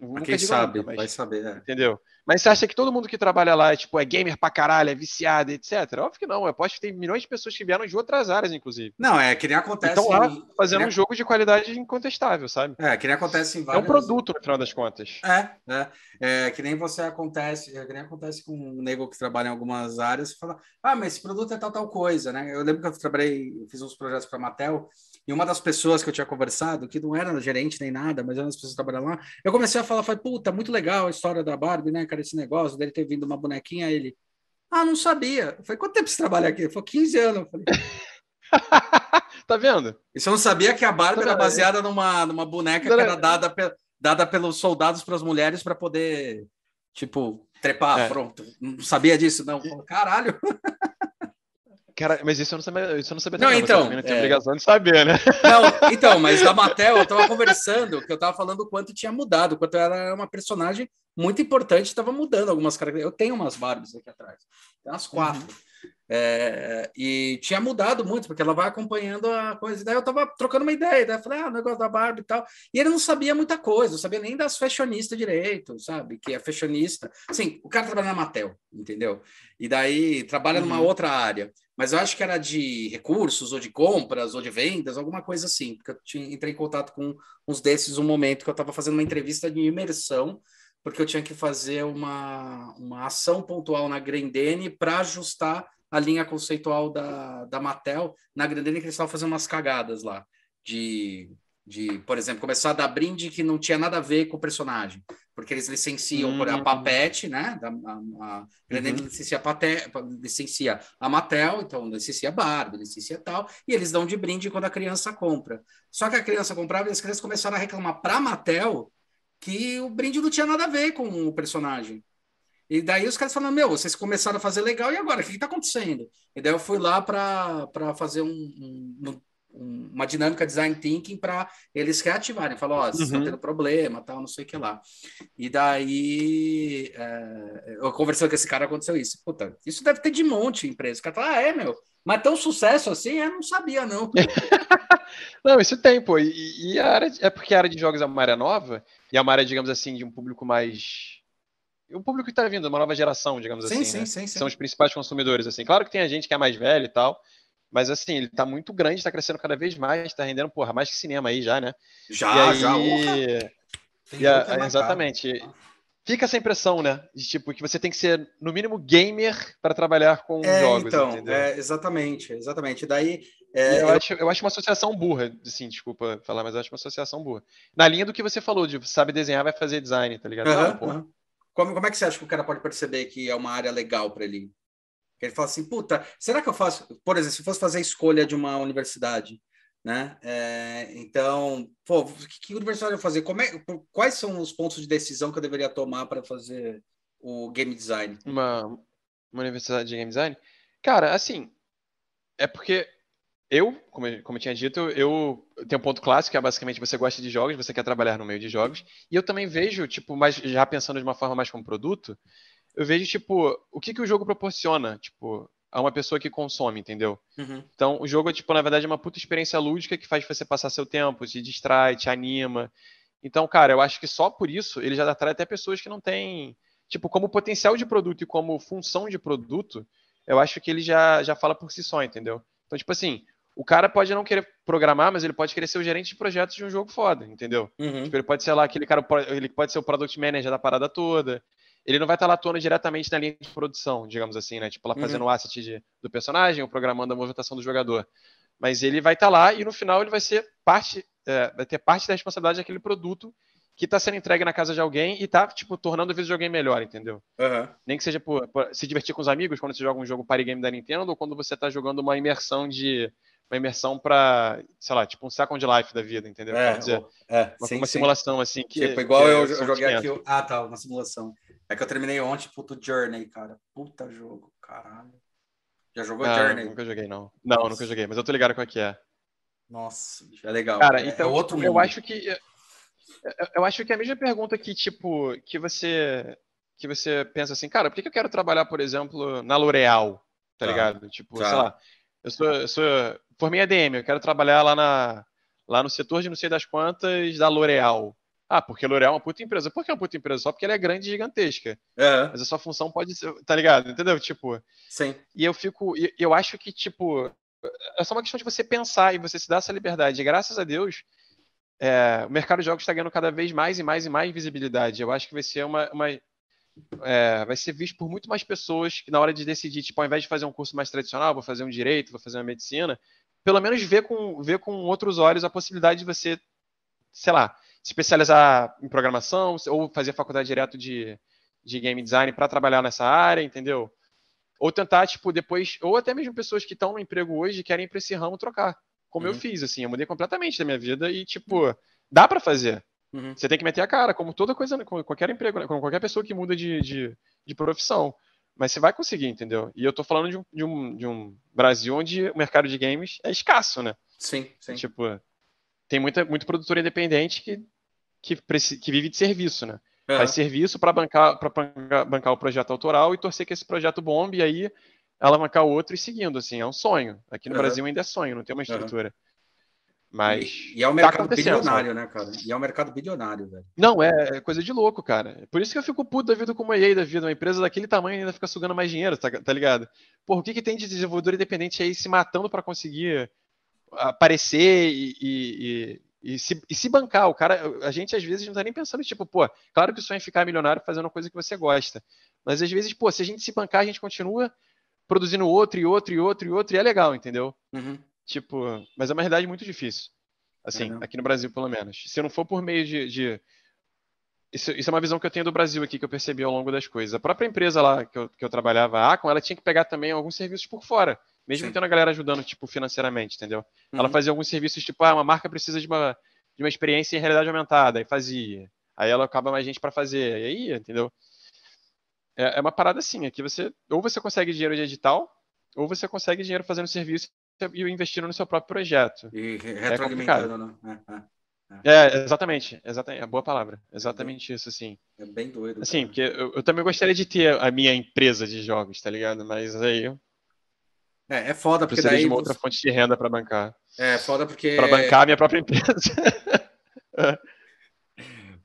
Nunca quem sabe, nunca, mas, vai saber, né? Entendeu? Mas você acha que todo mundo que trabalha lá é, tipo, é gamer pra caralho, é viciado, etc? Óbvio que não. Eu aposto que tem milhões de pessoas que vieram de outras áreas, inclusive. Não, é que nem acontece. Estão lá fazendo um joco de qualidade incontestável, sabe? É, que nem acontece em várias... É um produto, no final das contas. É, é. é que nem você acontece, é, que nem acontece com um nego que trabalha em algumas áreas e fala, ah, mas esse produto é tal, tal coisa, né? Eu lembro que eu trabalhei, fiz uns projetos para a Mattel e uma das pessoas que eu tinha conversado, que não era gerente nem nada, mas era uma das pessoas que trabalhavam lá, eu comecei a falar, falei, puta, muito legal a história da Barbie, né, cara, esse negócio dele ter vindo uma bonequinha, ele, ah, não sabia. Eu falei, quanto tempo você trabalha aqui? Ele falou, 15 anos. Eu falei, tá vendo? E você não sabia que a Barbie era baseada numa, numa boneca que era dada, pe, dada pelos soldados para as mulheres para poder, tipo, trepar, é. pronto. Não sabia disso, não. Caralho. Cara, mas isso eu não sabia, isso eu não sabia não, também, então, tem é... obrigação de saber, né? Não, então, mas da Mattel, eu tava conversando, que eu tava falando o quanto tinha mudado, o quanto era uma personagem muito importante, estava mudando algumas características. Eu tenho umas Barbies aqui atrás, tem umas quatro. Uhum. É, e tinha mudado muito, porque ela vai acompanhando a coisa. Daí eu tava trocando uma ideia, daí eu falei, ah, o negócio da Barbie e tal. E ele não sabia muita coisa, não sabia nem das fashionistas direito, sabe? Que é fashionista. Assim, o cara trabalha na Mattel, entendeu? E daí trabalha uhum. numa outra área. Mas eu acho que era de recursos, ou de compras, ou de vendas, alguma coisa assim. Porque eu tinha, entrei em contato com uns desses um momento que eu estava fazendo uma entrevista de imersão porque eu tinha que fazer uma, uma ação pontual na Grendene para ajustar a linha conceitual da, da Mattel na Grandene que eles estavam fazendo umas cagadas lá de, de, por exemplo, começar a dar brinde que não tinha nada a ver com o personagem, porque eles licenciam por a hum. Papete, né? Da, a, a Grandene uhum. licencia, a Pate, licencia a Mattel, então licencia a Barbie, licencia tal, e eles dão de brinde quando a criança compra. Só que a criança comprava e as crianças começaram a reclamar para a Mattel que o brinde não tinha nada a ver com o personagem. E daí os caras falaram, meu, vocês começaram a fazer legal, e agora? O que está acontecendo? E daí eu fui lá para fazer um, um, um, uma dinâmica design thinking para eles reativarem. Falou, ó, oh, vocês uhum. estão tendo problema, tal, não sei o que lá. E daí é, eu conversando com esse cara, aconteceu isso. Puta, isso deve ter de monte empresa. O cara fala, ah, é, meu, mas tão sucesso assim, eu não sabia, não. não, isso tem, pô. E, e, a área, é porque a área de jogos é uma área nova, e é uma área, digamos assim, de um público mais o público que está vindo, uma nova geração, digamos sim, assim. Sim, né? sim, sim. São os principais consumidores, assim. Claro que tem a gente que é mais velho e tal, mas assim, ele está muito grande, está crescendo cada vez mais, está rendendo, porra, mais que cinema aí já, né? Já, aí... já, e a... Exatamente. Fica essa impressão, né? De tipo, que você tem que ser, no mínimo, gamer para trabalhar com é, jogos. Então, entendeu? é, exatamente, exatamente. Daí. É, eu, eu... Acho, eu acho uma associação burra, assim, desculpa falar, mas eu acho uma associação burra. Na linha do que você falou, de sabe desenhar, vai fazer design, tá ligado? Uhum, Não, uhum. Como, como é que você acha que o cara pode perceber que é uma área legal para ele? Que ele fala assim, puta, será que eu faço, por exemplo, se fosse fazer a escolha de uma universidade, né? É, então, pô, que, que universidade eu fazer? Como é, quais são os pontos de decisão que eu deveria tomar para fazer o game design? Uma, uma universidade de game design? Cara, assim, é porque eu, como eu, como eu tinha dito, eu tenho um ponto clássico, que é basicamente você gosta de jogos, você quer trabalhar no meio de jogos, e eu também vejo, tipo, mais, já pensando de uma forma mais como produto, eu vejo, tipo, o que, que o jogo proporciona, tipo, a uma pessoa que consome, entendeu? Uhum. Então, o jogo, tipo, na verdade, é uma puta experiência lúdica que faz você passar seu tempo, te distrai, te anima. Então, cara, eu acho que só por isso ele já atrai até pessoas que não têm, tipo, como potencial de produto e como função de produto, eu acho que ele já, já fala por si só, entendeu? Então, tipo assim, o cara pode não querer programar, mas ele pode querer ser o gerente de projetos de um jogo foda, entendeu? Uhum. Tipo, ele pode ser lá aquele cara, ele pode ser o product manager da parada toda. Ele não vai estar lá atuando diretamente na linha de produção, digamos assim, né? Tipo, lá fazendo uhum. o asset de, do personagem, ou programando a movimentação do jogador. Mas ele vai estar lá e no final ele vai ser parte, é, vai ter parte da responsabilidade daquele produto que está sendo entregue na casa de alguém e está tipo, tornando o videogame melhor, entendeu? Uhum. Nem que seja por, por, se divertir com os amigos quando você joga um jogo party game da Nintendo ou quando você está jogando uma imersão de uma imersão para, sei lá, tipo um Second Life da vida, entendeu? É, dizer, é, uma, sim, uma simulação assim que. Tipo, igual que eu, é eu joguei aqui. Ah, tá, uma simulação. É que eu terminei ontem, puto Journey, cara. Puta jogo, caralho. Já jogou ah, Journey? Nunca joguei, não. Não, Nossa. nunca joguei, mas eu tô ligado qual é que é. Nossa, é legal. Cara, então, é outro eu acho que. Eu acho que é a mesma pergunta que, tipo, que você. Que você pensa assim, cara, por que eu quero trabalhar, por exemplo, na L'Oréal? Tá, tá, ligado? Tipo, tá. sei lá. Eu sou, eu sou formei ADM, eu quero trabalhar lá, na, lá no setor de não sei das quantas da L'Oréal. Ah, porque L'Oréal é uma puta empresa. Por que é uma puta empresa? Só porque ela é grande e gigantesca. É. Mas a sua função pode ser, tá ligado? Entendeu? Tipo. Sim. E eu fico. Eu acho que, tipo. É só uma questão de você pensar e você se dar essa liberdade. E graças a Deus, é, o mercado de jogos está ganhando cada vez mais e mais e mais visibilidade. Eu acho que vai ser uma, uma é, vai ser visto por muito mais pessoas que na hora de decidir, tipo, ao invés de fazer um curso mais tradicional, vou fazer um direito, vou fazer uma medicina, pelo menos ver com, ver com outros olhos a possibilidade de você, sei lá, se especializar em programação ou fazer faculdade direto de, de game design para trabalhar nessa área, entendeu? Ou tentar, tipo, depois, ou até mesmo pessoas que estão no emprego hoje e querem ir para esse ramo trocar, como uhum. eu fiz, assim, eu mudei completamente da minha vida e, tipo, dá para fazer. Uhum. Você tem que meter a cara, como toda coisa, como qualquer emprego, né? como qualquer pessoa que muda de, de, de profissão. Mas você vai conseguir, entendeu? E eu tô falando de um, de um, de um Brasil onde o mercado de games é escasso, né? Sim, sim. Tipo, tem muita, muito produtor independente que, que, que vive de serviço, né? Uhum. Faz serviço para bancar, pra bancar o projeto autoral e torcer que esse projeto bombe e aí ela bancar o outro e seguindo, assim, é um sonho. Aqui no uhum. Brasil ainda é sonho, não tem uma estrutura. Uhum. Mas. E, é um tá mercado tá bilionário, né, cara? E é um mercado bilionário, velho. Não, é, é, coisa de louco, cara. Por isso que eu fico puto da vida com uma EA da vida. Uma empresa daquele tamanho ainda fica sugando mais dinheiro, tá, tá ligado? Porra, o que, que tem de desenvolvedor independente aí se matando para conseguir aparecer e, e, e, e, se, e se bancar? O cara, a gente às vezes não tá nem pensando, tipo, pô, claro que o sonho é ficar milionário fazendo uma coisa que você gosta. Mas às vezes, pô, se a gente se bancar, a gente continua produzindo outro e outro e outro e outro, e é legal, entendeu? Uhum. Tipo, mas é uma realidade muito difícil. Assim, é aqui no Brasil, pelo menos. Se não for por meio de. de... Isso, isso, é uma visão que eu tenho do Brasil aqui, que eu percebi ao longo das coisas. A própria empresa lá que eu, que eu trabalhava, a Acon, ela tinha que pegar também alguns serviços por fora. Mesmo Sim. tendo a galera ajudando, tipo, financeiramente, entendeu? Uhum. Ela fazia alguns serviços, tipo, ah, uma marca precisa de uma, de uma experiência em realidade aumentada, e fazia. Aí ela acaba mais gente para fazer. E aí, entendeu? É, é uma parada assim, aqui você ou você consegue dinheiro de edital, ou você consegue dinheiro fazendo serviço e investindo no seu próprio projeto. E retroalimentando, é né? É, é, é. é, exatamente, exatamente, é boa palavra, exatamente isso, assim. É bem doido. Assim, porque eu, eu, também gostaria de ter a minha empresa de jogos, tá ligado? Mas aí. É, é foda porque daí. de uma outra fonte de renda para bancar. É, foda porque. Para bancar a minha própria empresa.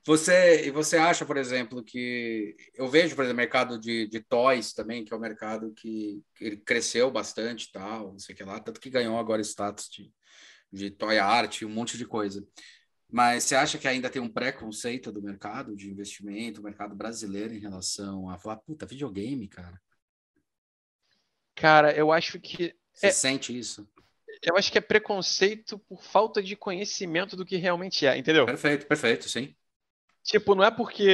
Você, e você acha, por exemplo, que eu vejo, por exemplo, o mercado de, de toys também, que é um mercado que, que ele cresceu bastante tal, não sei o que lá, tanto que ganhou agora status de, de toy art, um monte de coisa. Mas você acha que ainda tem um preconceito do mercado de investimento, mercado brasileiro em relação a falar, puta, videogame, cara? Cara, eu acho que. Você é... sente isso? Eu acho que é preconceito por falta de conhecimento do que realmente é, entendeu? Perfeito, perfeito, sim. Tipo, não é porque.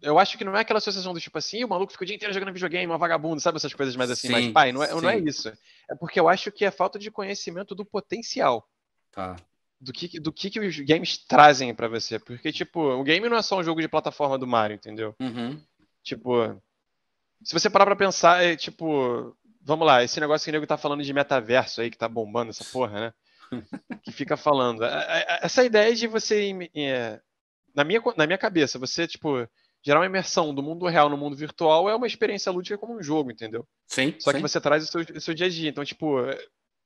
Eu acho que não é aquela associação do tipo assim, o maluco fica o dia inteiro jogando videogame, uma vagabundo, sabe essas coisas mais assim, sim, mas pai, não é, não é isso. É porque eu acho que é falta de conhecimento do potencial. Tá. Do que, do que, que os games trazem para você. Porque, tipo, o game não é só um jogo de plataforma do Mario, entendeu? Uhum. Tipo, se você parar pra pensar, é tipo, vamos lá, esse negócio que o nego tá falando de metaverso aí, que tá bombando essa porra, né? que fica falando. É, é, essa ideia de você é, na minha, na minha cabeça, você, tipo, gerar uma imersão do mundo real no mundo virtual é uma experiência lúdica como um jogo, entendeu? Sim. Só sim. que você traz o seu, o seu, dia a dia. Então, tipo,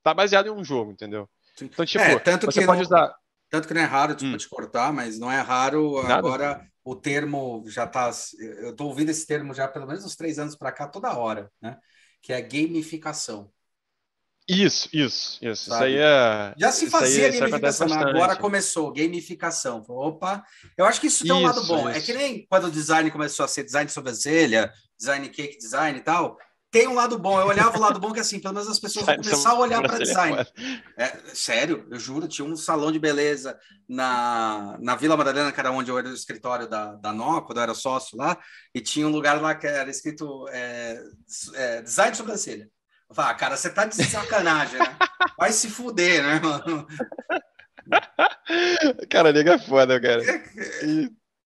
tá baseado em um jogo, entendeu? Sim. Então, tipo, é, tanto você que pode não, usar. Tanto que não é raro, tipo, hum. te cortar, mas não é raro Nada. agora o termo já tá. Eu tô ouvindo esse termo já pelo menos uns três anos para cá, toda hora, né? Que é gamificação. Isso, isso, isso. Sabe? Isso aí é. Já se fazia aí, gamificação, agora começou gamificação. Opa, eu acho que isso tem um lado bom. Isso. É que nem quando o design começou a ser design sobrancelha, design cake design e tal. Tem um lado bom. Eu olhava o lado bom que assim, pelo menos as pessoas vão começar a olhar para design. É, sério, eu juro, tinha um salão de beleza na, na Vila Madalena, que era onde eu era o escritório da, da NO, quando eu era sócio lá, e tinha um lugar lá que era escrito é, é, design sobrancelha. Vá, cara, você tá de sacanagem, né? Vai se fuder, né, mano? Cara, liga é foda, cara.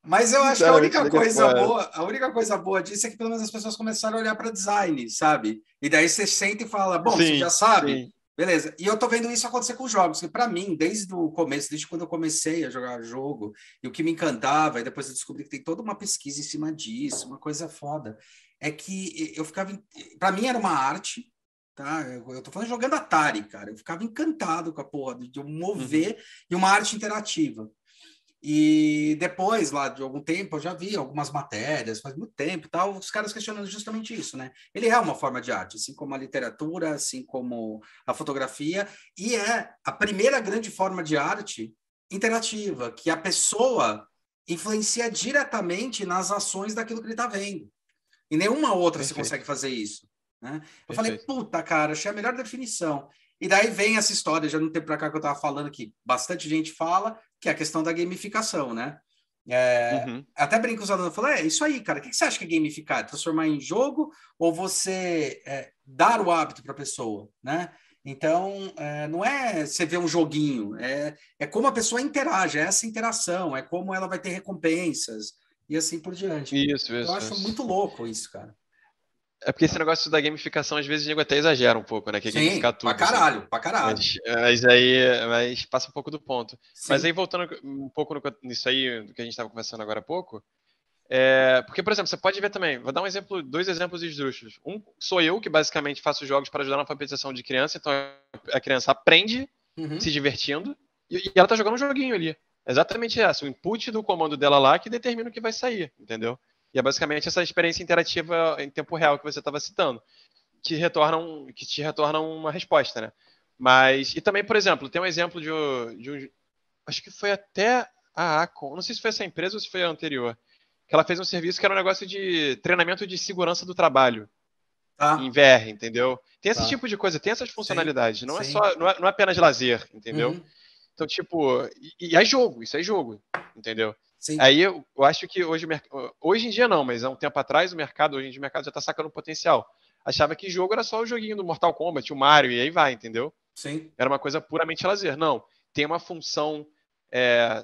Mas eu acho que a única coisa boa, a única coisa boa disso é que pelo menos as pessoas começaram a olhar para design, sabe? E daí você sente e fala, bom, sim, você já sabe, sim. beleza. E eu tô vendo isso acontecer com jogos, que para mim, desde o começo, desde quando eu comecei a jogar jogo, e o que me encantava, e depois eu descobri que tem toda uma pesquisa em cima disso, uma coisa foda, é que eu ficava, para mim era uma arte, Tá? Eu, eu tô falando jogando Atari, cara. Eu ficava encantado com a porra de, de mover uhum. e uma arte interativa. E depois, lá de algum tempo, eu já vi algumas matérias, faz muito tempo tal, os caras questionando justamente isso, né? Ele é uma forma de arte, assim como a literatura, assim como a fotografia, e é a primeira grande forma de arte interativa, que a pessoa influencia diretamente nas ações daquilo que ele está vendo. E nenhuma outra Perfeito. se consegue fazer isso. Né? Eu falei, puta, cara, achei a melhor definição. E daí vem essa história, já não tem para cá que eu estava falando que bastante gente fala, que é a questão da gamificação, né? É, uhum. Até brinco os alunos, é isso aí, cara, o que, você acha que é gamificar? É transformar em jogo ou você é, dar o hábito para a pessoa, né? Então, é, não é você ver um joguinho, é, é como a pessoa interage, é essa interação, é como ela vai ter recompensas e assim por diante. Isso, isso. Eu acho isso. muito louco isso, cara. É porque esse negócio da gamificação, às vezes, o nego até exagera um pouco, né? Que é Sim, gamificar tudo. Pra assim. caralho, assim. pra caralho. Mas, mas, aí mas passa um pouco do ponto. Sim. Mas aí, voltando um pouco no, nisso aí, do que a gente estava conversando agora há pouco, é, porque, por exemplo, você pode ver também, vou dar um exemplo, dois exemplos esdrúxulos. Um sou eu, que basicamente faço jogos para ajudar na alfabetização de criança, então a criança aprende uhum. se divertindo e, e ela tá jogando um joguinho ali. exatamente essa, o input do comando dela lá que determina o que vai sair, entendeu? E é basicamente essa experiência interativa em tempo real que você estava citando, que, retornam, que te retorna uma resposta, né? Mas, e também, por exemplo, tem um exemplo de, de um. Acho que foi até a Acon, não sei se foi essa empresa ou se foi a anterior, que ela fez um serviço que era um negócio de treinamento de segurança do trabalho. Ah. Em VR, entendeu? Tem esse tá. tipo de coisa, tem essas funcionalidades. Sim, não é sim. é só, não é, não é apenas lazer, entendeu? Uhum. Então, tipo, e, e é jogo, isso é jogo, entendeu? Sim. Aí eu, eu, acho que hoje, hoje em dia não, mas há um tempo atrás o mercado, hoje em dia o mercado já está sacando potencial. Achava que jogo era só o joguinho do Mortal Kombat, o Mario, e aí vai, entendeu? Sim. Era uma coisa puramente lazer. Não, tem uma função é,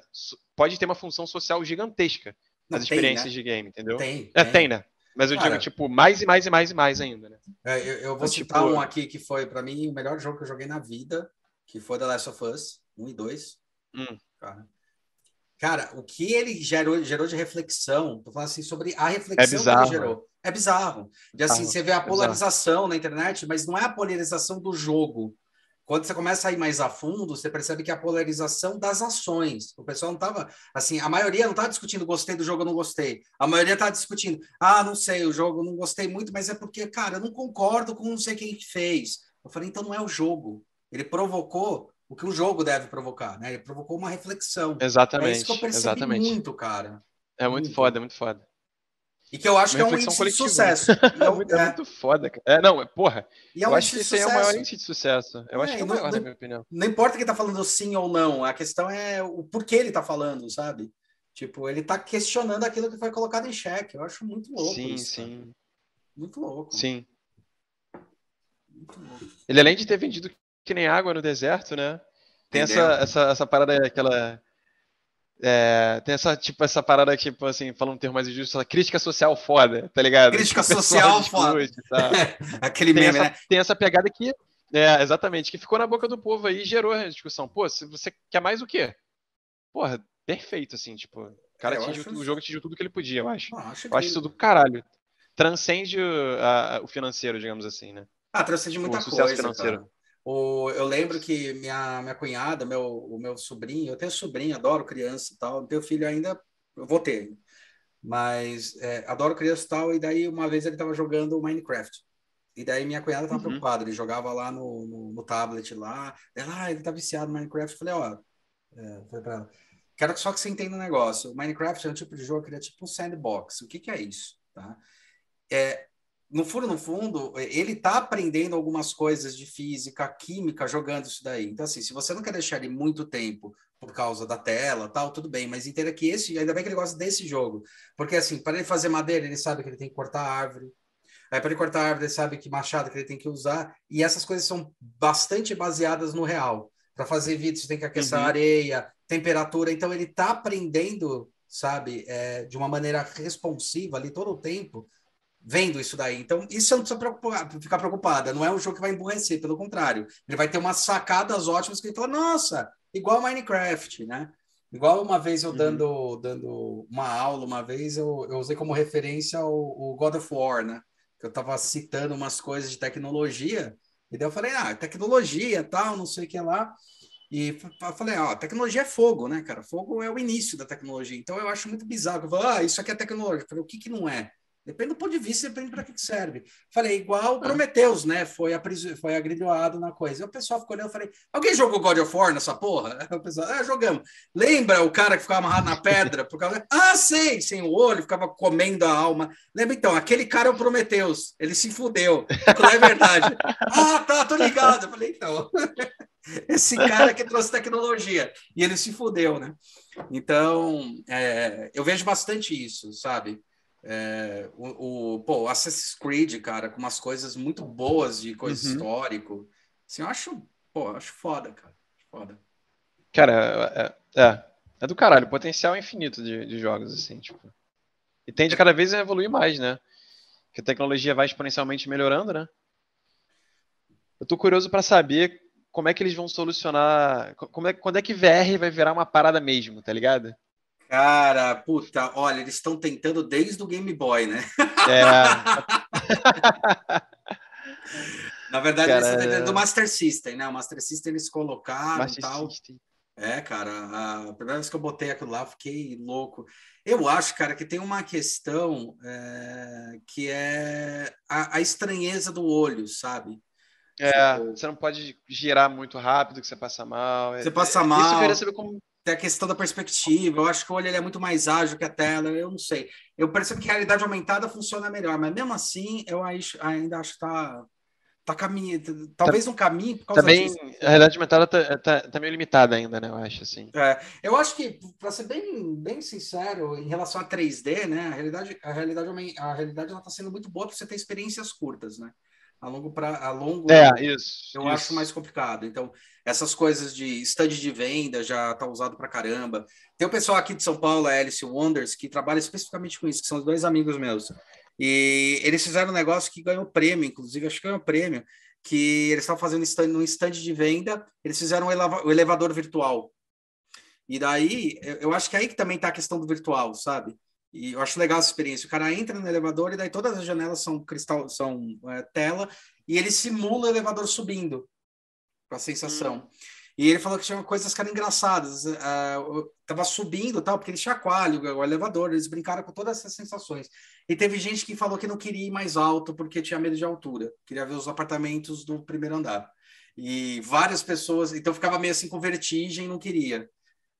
pode ter uma função social gigantesca nas Não, experiências tem, né? de game, entendeu? Tem. É, tem, tem né? Mas eu Cara, digo, tipo, mais e mais e mais e mais ainda, né? É, eu, eu, vou Mas, citar tipo... um aqui que foi, para mim, o melhor jogo que eu joguei na vida, que foi The Last of Us 1 e 2. Hum. Cara. Cara, o que ele gerou, gerou de reflexão, tô falando assim, sobre a reflexão é bizarro, que ele gerou. É bizarro. De assim, você vê a polarização na internet, mas não é a polarização do jogo. Quando você começa a ir mais a fundo, você percebe que é a polarização das ações. O pessoal não estava, assim, a maioria não estava discutindo gostei do jogo ou não gostei. A maioria estava discutindo, ah, não sei, o jogo não gostei muito, mas é porque, cara, eu não concordo com não sei quem fez. Eu falei, então não é o jogo. Ele provocou o que o jogo deve provocar, né? Ele provocou uma reflexão. Exatamente. É isso que eu percebi exatamente. muito, cara. É muito, muito. foda, é muito foda. E que eu acho uma que é um índice coletiva. de sucesso. é, muito, é, muito, foda, cara. É, não, é, porra. É um eu acho que esse é o maior índice de sucesso. Eu é, acho que é o maior, não, na minha opinião. Não importa quem tá falando sim ou não, a questão é o porquê ele tá falando, sabe? Tipo, ele tá questionando aquilo que foi colocado em xeque. Eu acho muito louco. Sim, isso, sim. Cara. Muito louco. Sim. Muito louco. Ele, além de ter vendido que nem água no deserto, né? Tem essa, essa, essa parada, aquela é, tem essa, tipo, essa parada, tipo, assim, falando um termo mais injusto, essa crítica social foda, tá ligado? Crítica social foda. Aquele tem meme, essa, né? Tem essa pegada que, é, exatamente, que ficou na boca do povo aí e gerou a discussão. Pô, se você quer mais o quê? Porra, perfeito, assim, tipo, o cara é, atingiu, acho... o jogo atingiu tudo que ele podia, eu acho. Ah, acho eu acho isso do caralho. Transcende o, a, o financeiro, digamos assim, né? Ah, transcende muita o coisa, financeiro. Cara. O, eu lembro que minha, minha cunhada, meu, o meu sobrinho, eu tenho sobrinho, adoro criança e tal, não tenho filho ainda, eu vou ter, mas é, adoro criança e tal, e daí uma vez ele estava jogando Minecraft, e daí minha cunhada estava uhum. preocupada, ele jogava lá no, no, no, tablet lá, ela, ah, ele tá viciado no Minecraft, eu falei, ó, é, falei pra ela, quero só que você entenda um negócio, o Minecraft é um tipo de jogo que ele é tipo um sandbox, o que que é isso, tá? É, no fundo, no fundo, ele está aprendendo algumas coisas de física, química, jogando isso daí. Então, assim, se você não quer deixar ele muito tempo por causa da tela, tal, tudo bem, mas entenda que esse, ainda bem que ele gosta desse jogo. Porque, assim, para ele fazer madeira, ele sabe que ele tem que cortar árvore. Aí, para ele cortar árvore, ele sabe que machado que ele tem que usar. E essas coisas são bastante baseadas no real. Para fazer vídeo, você tem que aquecer uhum. a areia, temperatura. Então, ele está aprendendo, sabe, é, de uma maneira responsiva ali todo o tempo vendo isso daí. Então, isso eu não precisa preocupar, ficar preocupada. Não é um jogo que vai emburrecer, pelo contrário. Ele vai ter umas sacadas ótimas que ele fala, nossa, igual Minecraft, né? Igual uma vez eu uhum. dando, dando uma aula, uma vez eu, eu usei como referência o, o God of War, né? Que eu estava citando umas coisas de tecnologia, e daí eu falei, ah, tecnologia, tal, não sei o que lá. E falei, ó, tecnologia é fogo, né, cara? Fogo é o início da tecnologia. Então eu acho muito bizarro. Eu falo, ah, isso aqui é tecnologia. Eu falei, o que que não é? Depende do ponto de vista, depende para que serve. Falei, igual o ah. Prometheus, né? Foi, apris... foi agrilhoado na coisa. E o pessoal ficou olhando, eu falei, alguém jogou God of War nessa porra? O pessoal, ah, jogamos. Lembra o cara que ficava amarrado na pedra? Por causa... Ah, sei, sem o olho, ficava comendo a alma. Lembra então, aquele cara é o Prometheus, ele se fudeu. Não é verdade. ah, tá, tô ligado. Eu falei, então. Esse cara que trouxe tecnologia. E ele se fudeu, né? Então, é, eu vejo bastante isso, sabe? É, o, o, pô, Assassin's Creed, cara, com umas coisas muito boas de coisa uhum. histórico. Assim, eu acho, pô, eu acho foda, cara. Foda. Cara, é, é, é do caralho, potencial infinito de, de jogos, assim, tipo. E tende cada vez a evoluir mais, né? Que a tecnologia vai exponencialmente melhorando, né? Eu tô curioso para saber como é que eles vão solucionar. Como é, quando é que VR vai virar uma parada mesmo, tá ligado? Cara, puta, olha, eles estão tentando desde o Game Boy, né? É. Na verdade, Cara... eles do Master System, né? O Master System eles colocaram Master tal. System. É, cara, a primeira vez que eu botei aquilo lá, fiquei louco. Eu acho, cara, que tem uma questão é, que é a, a, estranheza do olho, sabe? É, tipo, você não pode girar muito rápido que você passa mal. Você passa mal. Isso eu queria saber como, tem a questão da perspectiva. Eu acho que o olho é muito mais ágil que a tela. Eu não sei. Eu percebo que a realidade aumentada funciona melhor, mas mesmo assim, eu ainda acho que tá, tá caminho, talvez um caminho por causa Também disso. a realidade aumentada tá, tá, tá, meio limitada ainda, né? Eu acho assim. É, eu acho que, para ser bem, bem sincero, em relação a 3D, né? A realidade, a realidade, a realidade ela tá sendo muito boa para você ter experiências curtas, né? A longo para a longo, é, isso, eu isso. acho mais complicado. Então, essas coisas de stand de venda já tá usado para caramba. Tem o pessoal aqui de São Paulo, a Alice Wonders, que trabalha especificamente com isso, que são dois amigos meus. E eles fizeram um negócio que ganhou prêmio, inclusive, acho que ganhou prêmio, que eles estavam fazendo stand, um stand de venda, eles fizeram o um elevador virtual. E daí, eu acho que é aí que também está a questão do virtual, sabe? E eu acho legal essa experiência. O cara entra no elevador e daí todas as janelas são cristal, são é, tela, e ele simula o elevador subindo, com a sensação. Hum. E ele falou que tinha coisas que eram engraçadas. Uh, tava subindo tal, porque ele chacoalha o, o elevador, eles brincaram com todas essas sensações. E teve gente que falou que não queria ir mais alto porque tinha medo de altura, queria ver os apartamentos do primeiro andar. E várias pessoas, então ficava meio assim com vertigem, não queria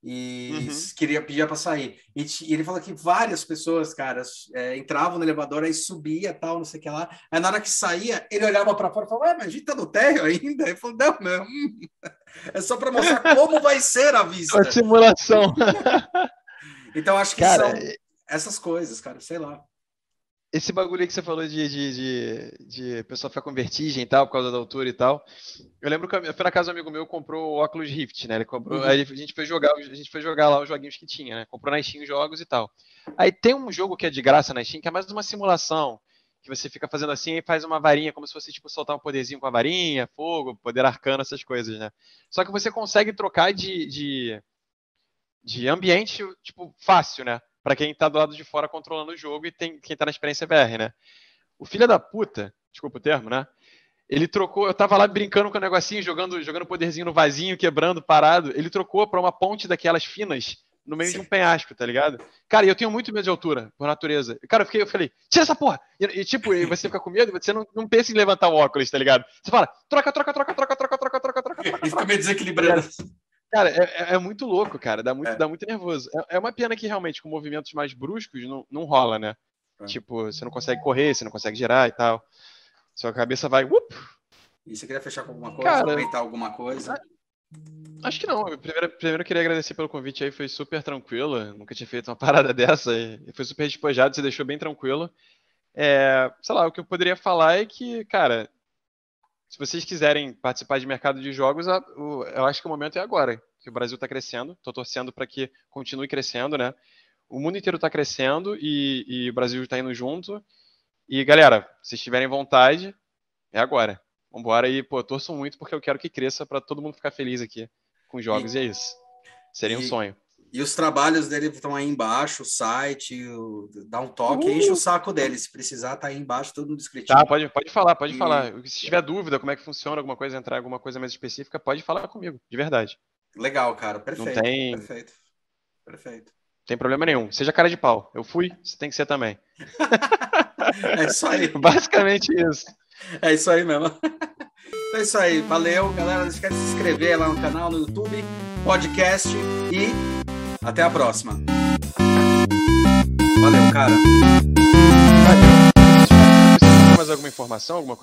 e uhum. queria pedir para sair. E, e, ele falou que várias pessoas, cara, é, entravam no elevador, aí subia, tal, não sei o que lá. Aí na hora que saía, ele olhava para fora e falava, mas a gente tá no térreo ainda? Ele falou, não, não. É só para mostrar como vai ser a vista. A simulação. então acho que cara, são essas coisas, cara, sei lá esse bagulho aí que você falou de, de, de, de pessoa ficar com vertigem e tal, por causa da altura e tal. Eu lembro que eu fui na casa do amigo meu comprou o Oculus Rift, né? Ele comprou, uhum. aí a gente foi jogar, a gente foi jogar lá os joguinhos que tinha, né? Comprou na Steam jogos e tal. Aí tem um jogo que é de graça na Steam, que é mais uma simulação, que você fica fazendo assim e faz uma varinha, como se fosse tipo soltar um poderzinho com a varinha, fogo, poder arcano, essas coisas, né? Só que você consegue trocar de, de, de ambiente, tipo, fácil, né? Para quem tá do lado de fora controlando o jogo e tem quem tá na experiência VR, né? O filho da puta, desculpa o termo, né? Ele trocou, eu tava lá brincando com o negocinho, jogando, jogando poderzinho no vasinho, quebrando, parado. Ele trocou para uma ponte daquelas finas no meio Sim. de um penhasco, tá ligado? Cara, eu tenho muito medo de altura, por natureza. Cara, eu fiquei, eu falei, tira essa porra! E, e tipo, e você fica com medo, você não, não pensa em levantar o óculos, tá ligado? Você fala, troca, troca, troca, troca, troca, troca, troca, troca, troca. E fica meio desequilibrado. Cara, é, é, é, muito louco, cara. Dá muito, é. dá muito nervoso. É, é, uma pena que realmente com movimentos mais bruscos não, não rola, né? É. Tipo, você não consegue correr, você não consegue girar e tal. Sua cabeça vai. Up! E você queria fechar com alguma coisa? Cara, comentar alguma coisa? Acho que não. Primeiro, primeiro eu queria agradecer pelo convite aí, foi super tranquilo. Nunca tinha feito uma parada dessa e foi super despojado, você deixou bem tranquilo. É, sei lá, o que eu poderia falar é que, cara, se vocês quiserem participar de mercado de jogos, eu acho que o momento é agora. Que o Brasil está crescendo. Estou torcendo para que continue crescendo, né? O mundo inteiro está crescendo e, e, o Brasil está indo junto. E galera, se tiverem vontade, é agora. Vambora e, pô, torço muito porque eu quero que cresça para todo mundo ficar feliz aqui com jogos. E, e é isso. Seria um sonho. E os trabalhos dele estão aí embaixo, o site, o, dá um toque, uh! enche o saco dele. Se precisar, tá aí embaixo, tudo no descritivo. Tá, pode, pode falar, pode e... falar. Se tiver dúvida como é que funciona, alguma coisa, entrar alguma coisa mais específica, pode falar comigo, de verdade. Legal, cara. Perfeito. Não tem... Perfeito. Perfeito. Não tem problema nenhum. Seja cara de pau. Eu fui, você tem que ser também. é isso aí. Basicamente isso. É isso aí mesmo. É isso aí. Valeu, galera. Não esquece de se inscrever lá no canal, no YouTube, podcast e até a próxima. Valeu, cara. Valeu. Mais alguma informação, alguma coisa?